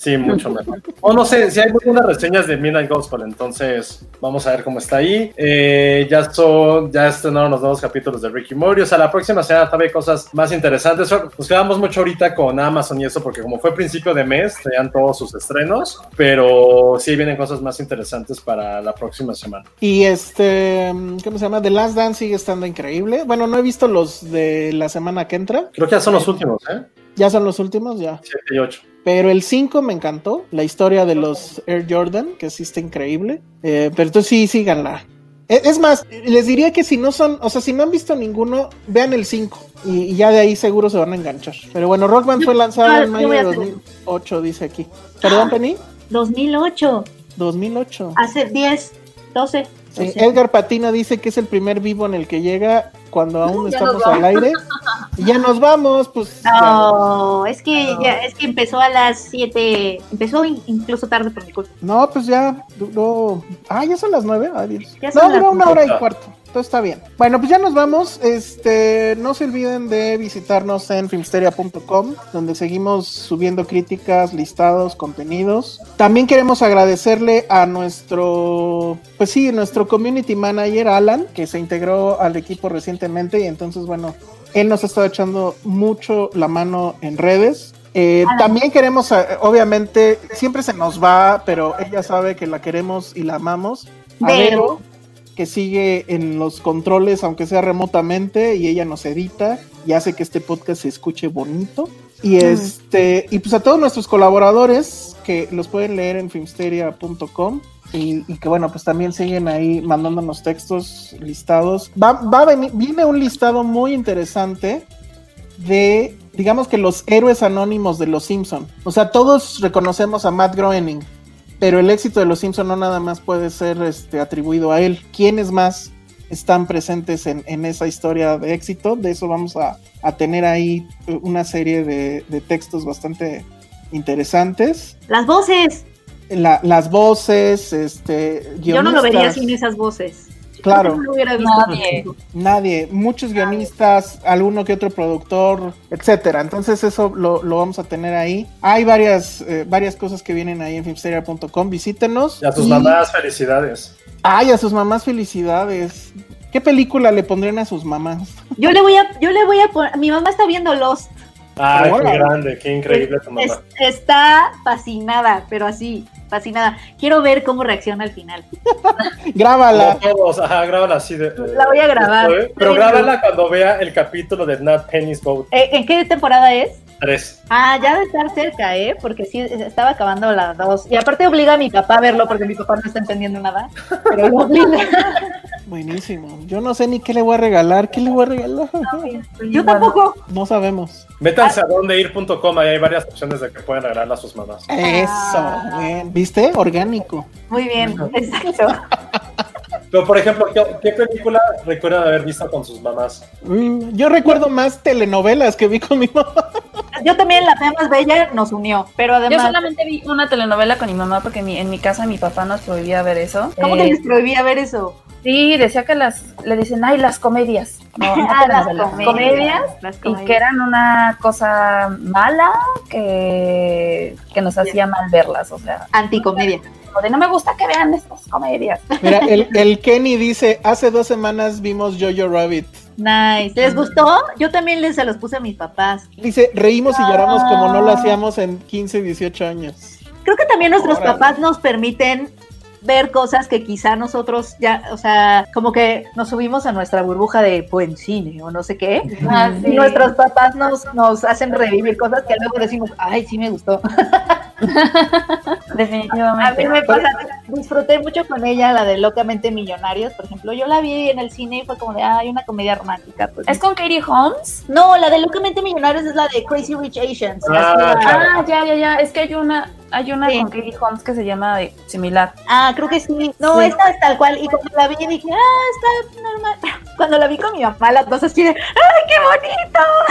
Sí, mucho mejor. O no sé, si hay buenas reseñas de Midnight Gospel, entonces vamos a ver cómo está ahí. Eh, ya son, ya estrenaron los nuevos capítulos de Ricky Morty. O sea, la próxima semana todavía hay cosas más interesantes. Nos quedamos mucho ahorita con Amazon y eso, porque como fue principio de mes, tenían todos sus estrenos. Pero sí vienen cosas más interesantes para la próxima semana. Y este, ¿cómo se llama? The Last Dance sigue estando increíble. Bueno, no he visto los de la semana que entra. Creo que ya son los últimos, ¿eh? Ya son los últimos, ya. 7 y 8. Pero el 5 me encantó. La historia de los Air Jordan, que sí está increíble. Eh, pero entonces sí, síganla. E- Es más, les diría que si no son, o sea, si no han visto ninguno, vean el 5 y, y ya de ahí seguro se van a enganchar. Pero bueno, Rockman fue lanzado Ah, en yo mayo de a hacer- 2008, dice aquí. ¿Perdón, Penny? 2008, 2008. hace 10, 12. Sí, 12. Edgar Patina dice que es el primer vivo en el que llega cuando aún estamos al aire. Y ya nos vamos, pues. ya. No, es que ya, es que empezó a las 7, empezó in- incluso tarde por mi culpa. No, pues ya duró. Ah, ya son las nueve. Adiós. Ya No, duró una hora y cuarto. Todo está bien. Bueno, pues ya nos vamos. Este, no se olviden de visitarnos en filmsteria.com, donde seguimos subiendo críticas, listados, contenidos. También queremos agradecerle a nuestro, pues sí, nuestro community manager Alan, que se integró al equipo recientemente y entonces, bueno, él nos ha estado echando mucho la mano en redes. Eh, también queremos, eh, obviamente, siempre se nos va, pero ella sabe que la queremos y la amamos. A Vero. Que sigue en los controles, aunque sea remotamente, y ella nos edita y hace que este podcast se escuche bonito. Y este, y pues a todos nuestros colaboradores que los pueden leer en filmsteria.com. Y, y que bueno, pues también siguen ahí mandándonos textos listados. Va, va a venir, viene un listado muy interesante de, digamos que los héroes anónimos de los Simpson. O sea, todos reconocemos a Matt Groening, pero el éxito de los Simpson no nada más puede ser este, atribuido a él. ¿Quiénes más están presentes en, en esa historia de éxito. De eso vamos a, a tener ahí una serie de, de textos bastante interesantes. Las voces. La- las voces, este, Yo no lo vería sin esas voces. Claro. No lo hubiera visto. Nadie. Nadie, muchos guionistas, alguno que otro productor, etcétera. Entonces eso lo, lo vamos a tener ahí. Hay varias, eh, varias cosas que vienen ahí en filmsteria.com. Visítenos. Y a tus Y- mamás, felicidades. Ay, a sus mamás felicidades. ¿Qué película le pondrían a sus mamás? Yo le voy a, yo le voy a poner. Mi mamá está viendo Lost. Ay, qué grande, qué increíble tu mamá. Es- está fascinada, pero así, fascinada. Quiero ver cómo reacciona al final. Grábala. Todos, ajá, grábala así de. La voy a grabar. esto, ¿eh? Pero grábala cuando vea el capítulo de Nat Penny's Boat Eh, ¿En qué temporada es? 3. Ah, ya de estar cerca, ¿eh? Porque sí, estaba acabando la dos. Y aparte obliga a mi papá a verlo porque mi papá no está entendiendo nada. Pero lo obliga. Buenísimo. Yo no sé ni qué le voy a regalar. ¿Qué le voy a regalar? Yo tampoco. No sabemos. Métanse a dondeir.com, ahí hay varias opciones de que pueden regalarla a sus mamás. Eso, bien. ¿Viste? Orgánico. Muy bien, exacto. Pero, por ejemplo, ¿qué, qué película recuerdan haber visto con sus mamás? Mm, Yo recuerdo más telenovelas que vi con mi mamá. Yo también, la fea más bella nos unió, pero Yo además. solamente vi una telenovela con mi mamá porque mi- en mi casa mi papá nos prohibía ver eso. ¿Cómo Eh, que les prohibía ver eso? Sí, decía que las, le dicen, ay, las comedias. No, no Ah, las comedias. Las Y que eran una cosa mala que, que nos hacía mal verlas, o sea, Anticomedia. Como de no me gusta que vean estas comedias. Mira, el, el Kenny dice, hace dos semanas vimos Jojo Rabbit. Nice. ¿Les gustó? Yo también les se los puse a mis papás. Dice, reímos y lloramos como no lo hacíamos en 15, 18 años. Creo que también nuestros Órale. papás nos permiten ver cosas que quizá nosotros ya, o sea, como que nos subimos a nuestra burbuja de buen cine o no sé qué. Ah, Y nuestros papás nos, nos hacen revivir cosas que luego decimos, ay, sí me gustó. A Definitivamente. mí me pasa, disfruté mucho con ella la de Locamente Millonarios, por ejemplo. Yo la vi en el cine y fue como de, ay, una comedia romántica. Pues. ¿Es con Katie Holmes? No, la de Locamente Millonarios es la de Crazy Rich Asians. Ah, claro. Ah, ya, ya, ya. Es que hay una, hay una Sí. con Katie Holmes que se llama eh, similar. Ah, creo que sí. No, Sí. esta es tal cual. Y cuando la vi dije, ah, está normal. Cuando la vi con mi mamá, las dos así de, ¡ay, qué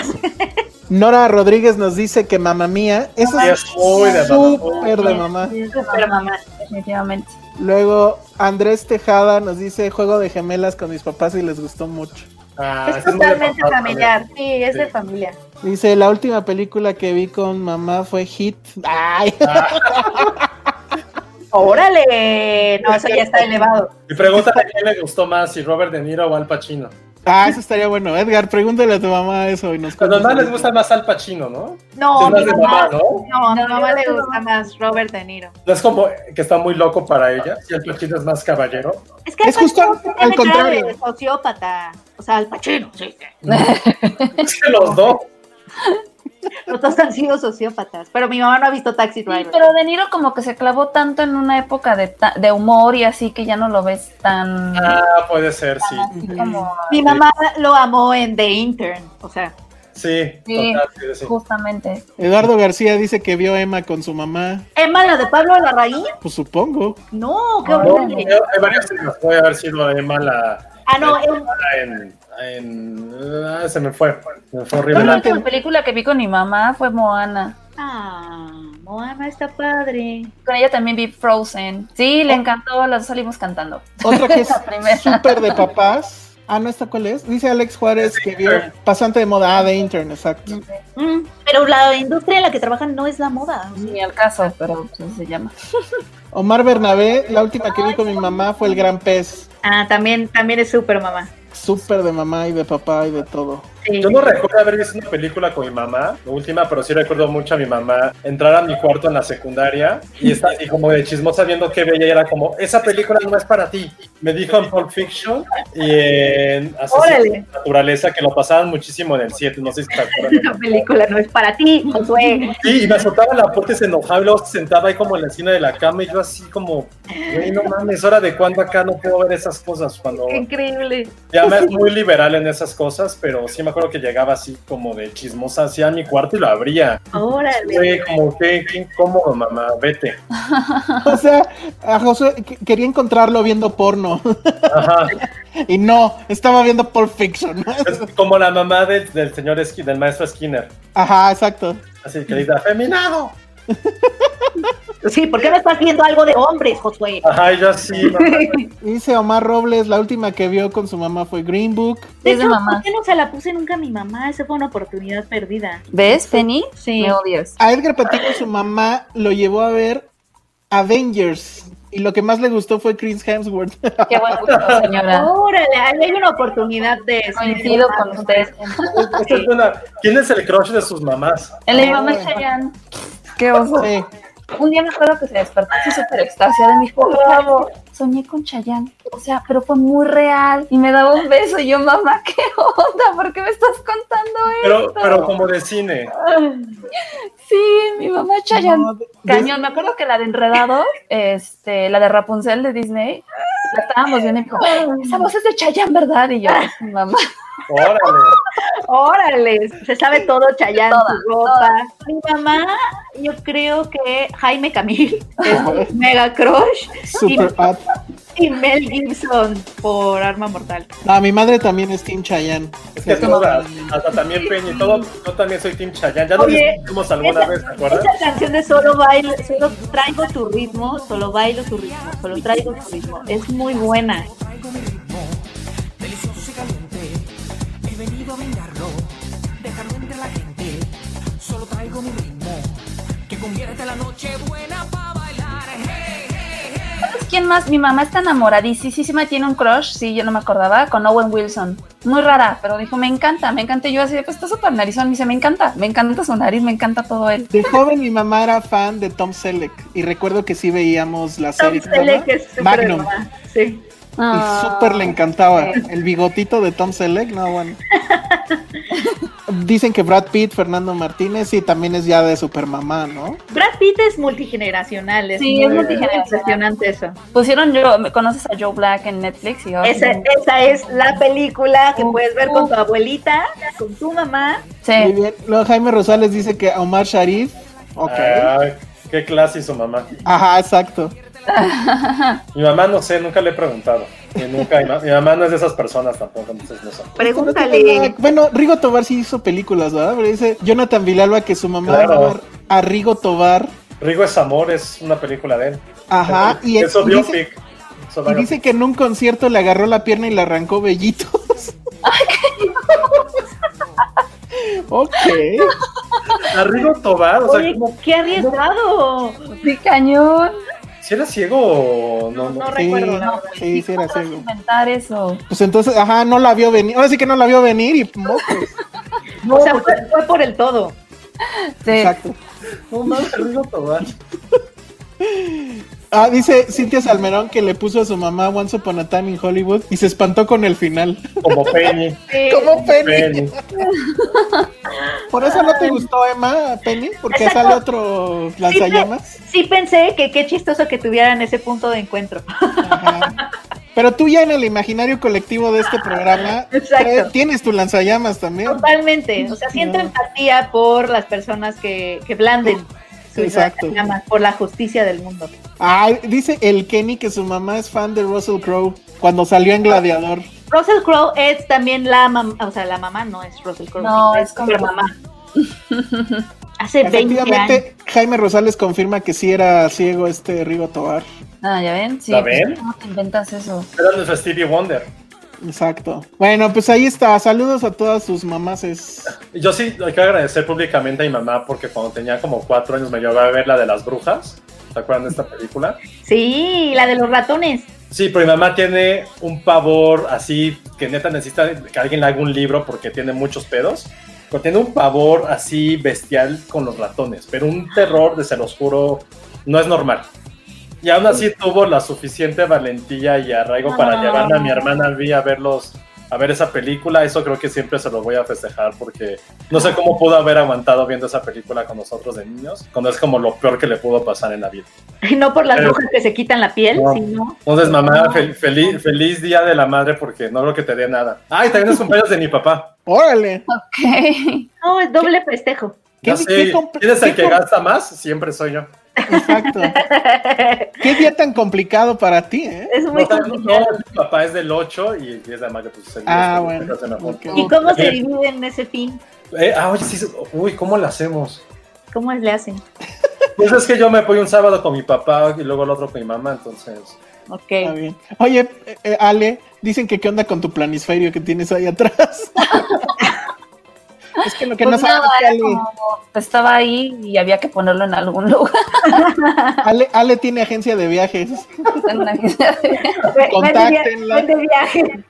bonito! Nora Rodríguez nos dice que mamá mía, eso Sí, es de mamá. súper de mamá. Súper mamá. Definitivamente. Luego Andrés Tejada nos dice juego de gemelas con mis papás y les gustó mucho. Ah, es totalmente papá familiar. Sí, es de familia. Dice, la última película que vi con mamá fue Hit. Ay, ¡Órale! No, eso ya está elevado. Y pregúntale a quién le gustó más, si Robert De Niro o Al Pacino. Ah, eso estaría bueno. Edgar, pregúntale a tu mamá eso y nos Cuando cuentas más les gusta más Al Pacino, ¿no? No, mi mamá, mamá, ¿no? no, a mi No, mamá le gusta más Robert De Niro. No es como que está muy loco para ella, si Al Pacino es más caballero. Es que Es Al justo al contrario. de sociópata. O sea, Al Pacino, sí. Es que los dos. Los dos han sido sociópatas. Pero mi mamá no ha visto Taxi Sí, Driver. pero De Niro como que se clavó tanto en una época de, ta- de humor y así que ya no lo ves tan... Ah, puede ser, sí. como... Mi mamá lo amó en The Intern. O sea, Sí, Sí. total, sí, sí. Justamente. Eduardo García dice que vio a Emma con su mamá. Emma, la de Pablo Larraín. Pues supongo. No, qué No, horrible. hay varias que puede haber sido de mala Ah, no, en, en ah, se me fue, me fue horrible. La última película que vi con mi mamá fue Moana. Ah, Moana está padre. Con ella también vi Frozen. Sí, le encantó, las dos salimos cantando. Otra que es súper de papás. Ah, ¿no está cuál es? Dice Alex Juárez que vio Pasante de Moda. Ah, de Intern, exacto. Mm, pero la industria en la que trabajan no es la moda. Ni al caso, pero pues, se llama. Omar Bernabé, la última que vi con mi mamá fue El Gran Pez. Ah, también, también es súper mamá. Súper de mamá y de papá y de todo. Sí. Yo no recuerdo haber visto una película con mi mamá, la última, pero sí recuerdo mucho a mi mamá entrar a mi cuarto en la secundaria y estar así como de chismosa viendo qué veía y era como, esa película no es para ti. Me dijo en Pulp Fiction y en Naturaleza que lo pasaban muchísimo en el 7, no sé si te Esa acuerdas. película no es para ti, Josué. Sí, y me azotaba la puerta y se enojaba y luego se sentaba ahí como en la esquina de la cama y yo así como, güey, no mames, hora de cuando acá no puedo ver esas cosas cuando increíble. ya me es muy liberal en esas cosas, pero sí me me acuerdo que llegaba así como de chismosa hacia mi cuarto y lo abría. Órale. Güey, como que, qué incómodo, mamá, vete. O sea, a Josué que- quería encontrarlo viendo porno. Ajá. Y no, estaba viendo Pulp Fiction. Es como la mamá del, del señor Ski- del maestro Skinner. Ajá, exacto. Así que dice, afeminado. Sí, ¿por qué no estás viendo algo de hombres, Josué? Ajá, y yo mamá. Dice Omar Robles, la última que vio con su mamá fue Green Book. De hecho, mamá. ¿por qué no se la puse nunca a mi mamá? Esa fue una oportunidad perdida. ¿Ves, Penny? Sí. Me odias. A Edgar Patiño su mamá lo llevó a ver Avengers. Y lo que más le gustó fue Chris Hemsworth. Qué buen gusto, señora. Órale, ahí hay una oportunidad de... Coincido con usted. Esta es una- ¿Quién es el crush de sus mamás? El de mi mamá es Chayanne. Qué oso. Sí. Un día me acuerdo que se despertó así súper extasiada y me dijo, bravo, soñé con Chayanne. O sea, pero fue muy real. Y me daba un beso y yo, mamá, ¿qué onda? ¿Por qué me estás contando Pero, esto? pero como de cine. Sí, mi mamá Chayanne. No, de- Cañón, me acuerdo que la de Enredado, este, la de Rapunzel de Disney, la estábamos viendo y me dijo, esa voz es de Chayanne, ¿verdad? Y yo, mamá. Órale. Órale, se sabe todo Chayanne, Toda, su ropa. Mi mamá, yo creo que Jaime Camil es mega crush Super hot. Y Mel Gibson por Arma Mortal. No, mi madre también es Team Chayanne. Es que todas, hasta también Peña y todo, yo también soy Team Chayanne. Ya lo discutimos alguna esa- vez, ¿te acuerdas? Esa canción de solo bailo, solo traigo tu ritmo, solo bailo tu ritmo, solo traigo tu ritmo. Es muy buena. delicioso y caliente. He venido a dejarlo entre la gente. Solo traigo mi ritmo, que convierte la noche buena para quién más? Mi mamá está enamoradísima, tiene un crush, sí, yo no me acordaba, con Owen Wilson. Muy rara, pero dijo, me encanta, me encanta. Y yo así, de, pues está súper narizón. Me dice, me encanta, me encanta su nariz, me encanta todo él. De joven mi mamá era fan de Tom Selleck. Y recuerdo que sí veíamos la Tom serie. ¿cómo se Selleck es súper Magnum. mamá, Sí. Y Ah. súper le encantaba. El bigotito de Tom Selleck, no, bueno. Dicen que Brad Pitt, Fernando Martínez, sí, también es ya de super mamá, ¿no? Brad Pitt es multigeneracional, es Sí, muy es multigeneracional. impresionante eso. Pusieron yo, ¿conoces a Joe Black en Netflix? Y Esa, esa es la película que puedes ver con tu abuelita, con tu mamá. Muy bien. Luego Jaime Rosales dice que Omar Sharif. Ok. Ay, qué clase su mamá. Ajá, exacto. Mi mamá no sé, nunca le he preguntado. Y nunca, mi, ma- mi mamá no es de esas personas tampoco, entonces no sé. Pregúntale. Bueno, Rigo Tobar sí hizo películas, ¿verdad? Pero dice Jonathan Villalba que su mamá Claro. va a ver a Rigo Tobar. Rigo es amor, es una película de él. Ajá. Y, dice, biopic. Eso y biopic. dice que en un concierto le agarró la pierna y le arrancó vellitos. ok. A Rigo Tobar, o sea, Oye, ¿cómo- qué arriesgado. Sí, cañón. Si era ciego o no? No, no? no recuerdo, la Sí, verdad. sí, sí era ¿Cómo vas a ciego. inventar eso? Pues entonces, ajá, no la vio venir. Ahora sí que no la vio venir y mocos. o sea, fue, fue por el todo. Sí. Exacto. No mames, Rigo Tobar. Ah, dice Cintia Salmerón que le puso a su mamá Once Upon a Time in Hollywood y se espantó con el final. Como Penny. Sí. ¿Cómo Penny? Penny. Por eso no te gustó Emma, Penny, porque Exacto. sale otro lanzallamas. Sí pensé que qué chistoso que tuvieran ese punto de encuentro. Ajá. Pero tú ya en el imaginario colectivo de este programa Exacto. tienes tu lanzallamas también. Totalmente. O sea, siento No. empatía por las personas que, que blanden Exacto. por la justicia del mundo. Ah, dice el Kenny que su mamá es fan de Russell Crowe cuando salió en Gladiador. Russell Crowe es también la mamá, o sea, la mamá no es Russell Crowe, No, es como- super mamá. Hace 20 años. Jaime Rosales confirma que sí era ciego este Rigo Tobar. Ah, ¿ya ven? Sí. ¿La ven? ¿Cómo te inventas eso? Era nuestro Stevie Wonder. Exacto. Bueno, pues ahí está. Saludos a todas sus mamases. Yo sí hay que agradecer públicamente a mi mamá porque cuando tenía como cuatro años me llevaba a ver la de las brujas. ¿Se acuerdan de esta película? Sí, la de los ratones. Sí, pero mi mamá tiene un pavor así que neta necesita que alguien le haga un libro porque tiene muchos pedos. Pero tiene un pavor así bestial con los ratones, pero un terror de se los juro no es normal. Y aún así tuvo la suficiente valentía y arraigo para Ah. llevarme a mi hermana Vi a ver los, a ver esa película, eso creo que siempre se lo voy a festejar porque no sé cómo pudo haber aguantado viendo esa película con nosotros de niños, cuando es como lo peor que le pudo pasar en la vida. Y no por las Pero- brujas que se quitan la piel, No. sino. Entonces, mamá, fel- feliz, feliz día de la madre porque no creo que te dé nada. Ay, también es cumpleaños de mi papá. Órale. Ok. No, es doble festejo. ¿Qué- Ya qué sé, compl- ¿quién es el que gasta más? Siempre soy yo. Exacto. Qué día tan complicado para ti, ¿eh? Es muy No, complicado. no, mi papá es del 8 y el 10 de mayo, pues el Ah, bueno. ¿Y cómo se Eh, dividen ese fin? eh, ah, oye, sí, uy, ¿cómo lo hacemos? ¿Cómo le hacen? Pues es que yo me voy un sábado con mi papá y luego el otro con mi mamá, entonces. Ok. Está bien. Oye, eh, eh, Ale, dicen que qué onda con tu planisferio que tienes ahí atrás. es que lo que Pues no nada, es que Ale, como, estaba ahí y había que ponerlo en algún lugar. Ale, Ale tiene agencia de viajes En una agencia de- Ve- Contáctenla. Vende viaje.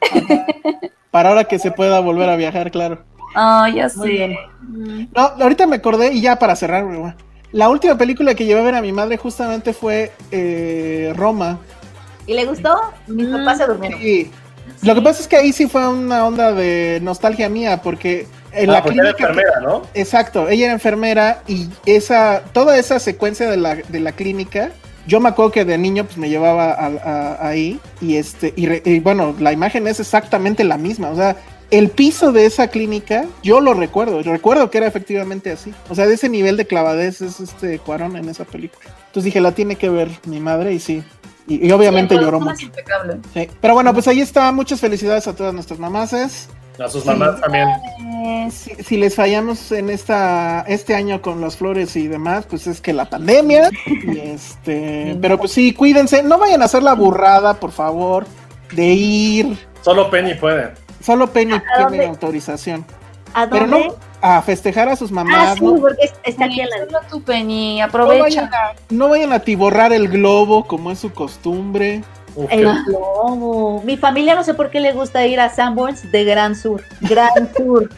para ahora que se pueda volver a viajar, claro. Ah, ya Muy sé. bien. No, ahorita me acordé y ya para cerrar, güey, la última película que llevé a ver a mi madre justamente fue eh, Roma. ¿Y le gustó? Mis Mm. papás se durmieron. Sí. Lo que pasa es que ahí sí fue una onda de nostalgia mía, porque en Ah, la era clínica. enfermera, ¿no? Exacto, ella era enfermera y esa, toda esa secuencia de la, de la clínica, yo me acuerdo que de niño pues me llevaba a- a- ahí y este, y, re- y bueno, la imagen es exactamente la misma, o sea, el piso de esa clínica, yo lo recuerdo, yo recuerdo que era efectivamente así, o sea, de ese nivel de clavadez es este Cuarón en esa película. Entonces dije, la tiene que ver mi madre y sí, y, y obviamente Sí, lloró mucho. impecable. Sí. Pero bueno, pues ahí está, muchas felicidades a todas nuestras mamases. A sus mamás también. Eh, si, si les fallamos en esta este año con las flores y demás, pues es que la pandemia. y este, pero pues sí, cuídense, no vayan a hacer la burrada, por favor, de ir. Solo Penny puede. Solo Penny dónde? tiene autorización. ¿A Pero dónde? no a festejar a sus ah, mamás. sí, ¿no? porque está aquí la Solo tu Penny, No aprovecha. vayan, a, no vayan a tiborrar el globo como es su costumbre. El globo. Mi familia no sé por qué le gusta ir a Sanborns de Gran Sur. Gran Sur.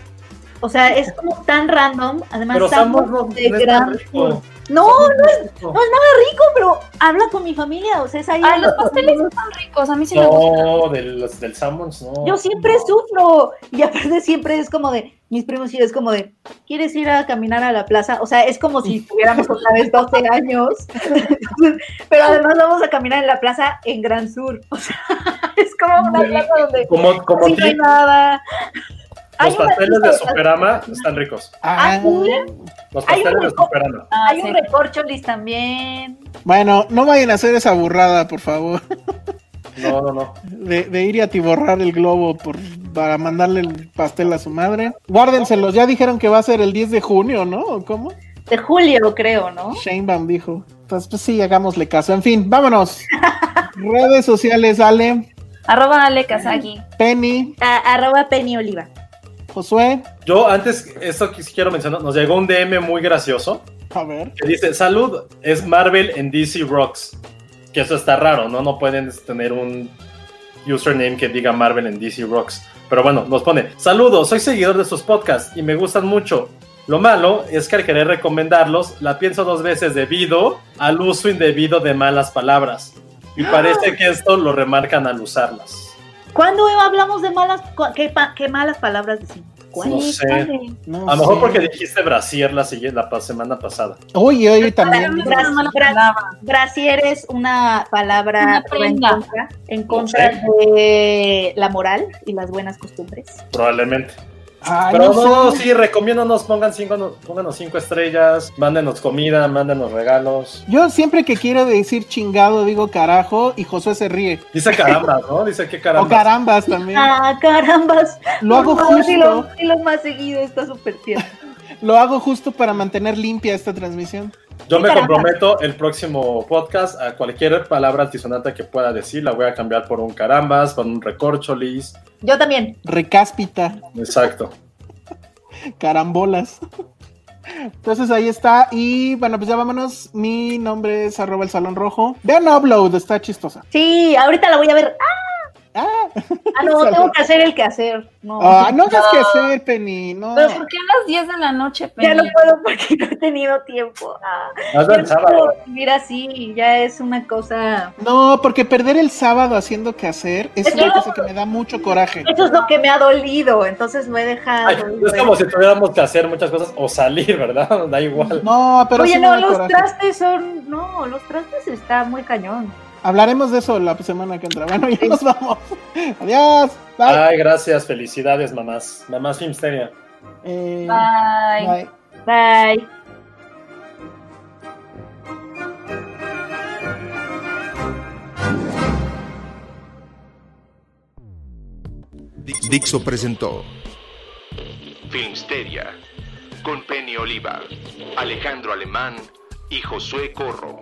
O sea, es como tan random. Además, Pero Sanborns Sanborns no- de no Gran. Sur. No, no es, no es nada rico, pero habla con mi familia. O sea, es ahí. Ay, los pasteles están ricos, a mí sí me gustan. No, del, del Sammons, no. Yo siempre sufro. Y aparte, siempre es como de. Mis primos y yo es como de. ¿Quieres ir a caminar a la plaza? O sea, es como si tuviéramos otra vez 12 años. pero además vamos a caminar en la plaza en Gran Sur. O sea, es como una plaza donde. Como, no hay nada. Los pasteles de Superama están ricos. Ah, ¿sí? Los pasteles de Superama. Ah, Hay un recorcholis también. Bueno, no vayan a hacer esa burrada, por favor, No, no, no. de, de ir y atiborrar el globo por, para mandarle el pastel a su madre. Guárdenselos, ya dijeron que va a ser el 10 de junio, ¿no? ¿O ¿Cómo? De julio, creo, ¿no? Shanebaum dijo. Pues, pues sí, hagámosle caso. En fin, vámonos. Redes sociales, Ale, Arroba Ale Kazagi. Penny, A- arroba Penny Oliva. Josué. Yo antes, esto quiero mencionar, nos llegó un DM muy gracioso A ver. que dice, salud, es Marvel en DC Rocks. Que eso está raro, ¿no? No pueden tener un username que diga Marvel en DC Rocks. Pero bueno, nos pone, saludos, soy seguidor de sus podcasts y me gustan mucho. Lo malo es que al querer recomendarlos, la pienso dos veces debido al uso indebido de malas palabras. Y parece que esto lo remarcan al usarlas. ¿Cuándo hablamos de malas, qué, pa- qué malas palabras decimos? No sé. No A lo mejor porque dijiste brasier la, siguiente- la semana pasada. Uy, hoy también. Brasier es una palabra Una pero en prenda. contra, en contra de la moral y las buenas costumbres. Probablemente. Ay, Pero no no, sé. sí, recomiéndanos, pongan cinco, pónganos cinco estrellas, mándenos comida, mándenos regalos. Yo siempre que quiero decir chingado digo carajo y Josué se ríe. Dice carambas, ¿no? Dice que O carambas. carambas también. Ah, carambas. Lo hago favor, dilo- justo, dilo más seguido, está súper tierno. Lo hago justo para mantener limpia esta transmisión. Yo me comprometo el próximo podcast a cualquier palabra altisonante que pueda decir, la voy a cambiar por un carambas, por un recorcholis. Yo también. Recáspita, Exacto. carambolas. Entonces ahí está. Y bueno, pues ya vámonos. Mi nombre es arroba el salón rojo. Vean Upload, está chistosa. Sí, ahorita la voy a ver. ¡Ah! Ah, Ah, no, tengo que hacer el quehacer. No, Ah, no hagas que hacer, Penny. No. Pero ¿por qué a las 10 de la noche, Penny? ya no puedo porque no he tenido tiempo. Ah, ya el no sábado. puedo vivir así, ya es una cosa. No, porque perder el sábado haciendo que hacer es Es una que- cosa que me da mucho coraje. Eso es lo que me ha dolido, entonces lo he dejado. Ay, es como si tuviéramos que hacer muchas cosas o salir, ¿verdad? Da igual. No, pero Oye, sí me no, los coraje. trastes son. No, los trastes está muy cañón. Hablaremos de eso la semana que entra. Bueno, ya nos vamos. Adiós. Bye. Ay, gracias, felicidades, mamás. Mamás Filmsteria. Eh, Bye. bye. Bye. Dixo presentó Filmsteria con Penny Oliva, Alejandro Alemán y Josué Corro.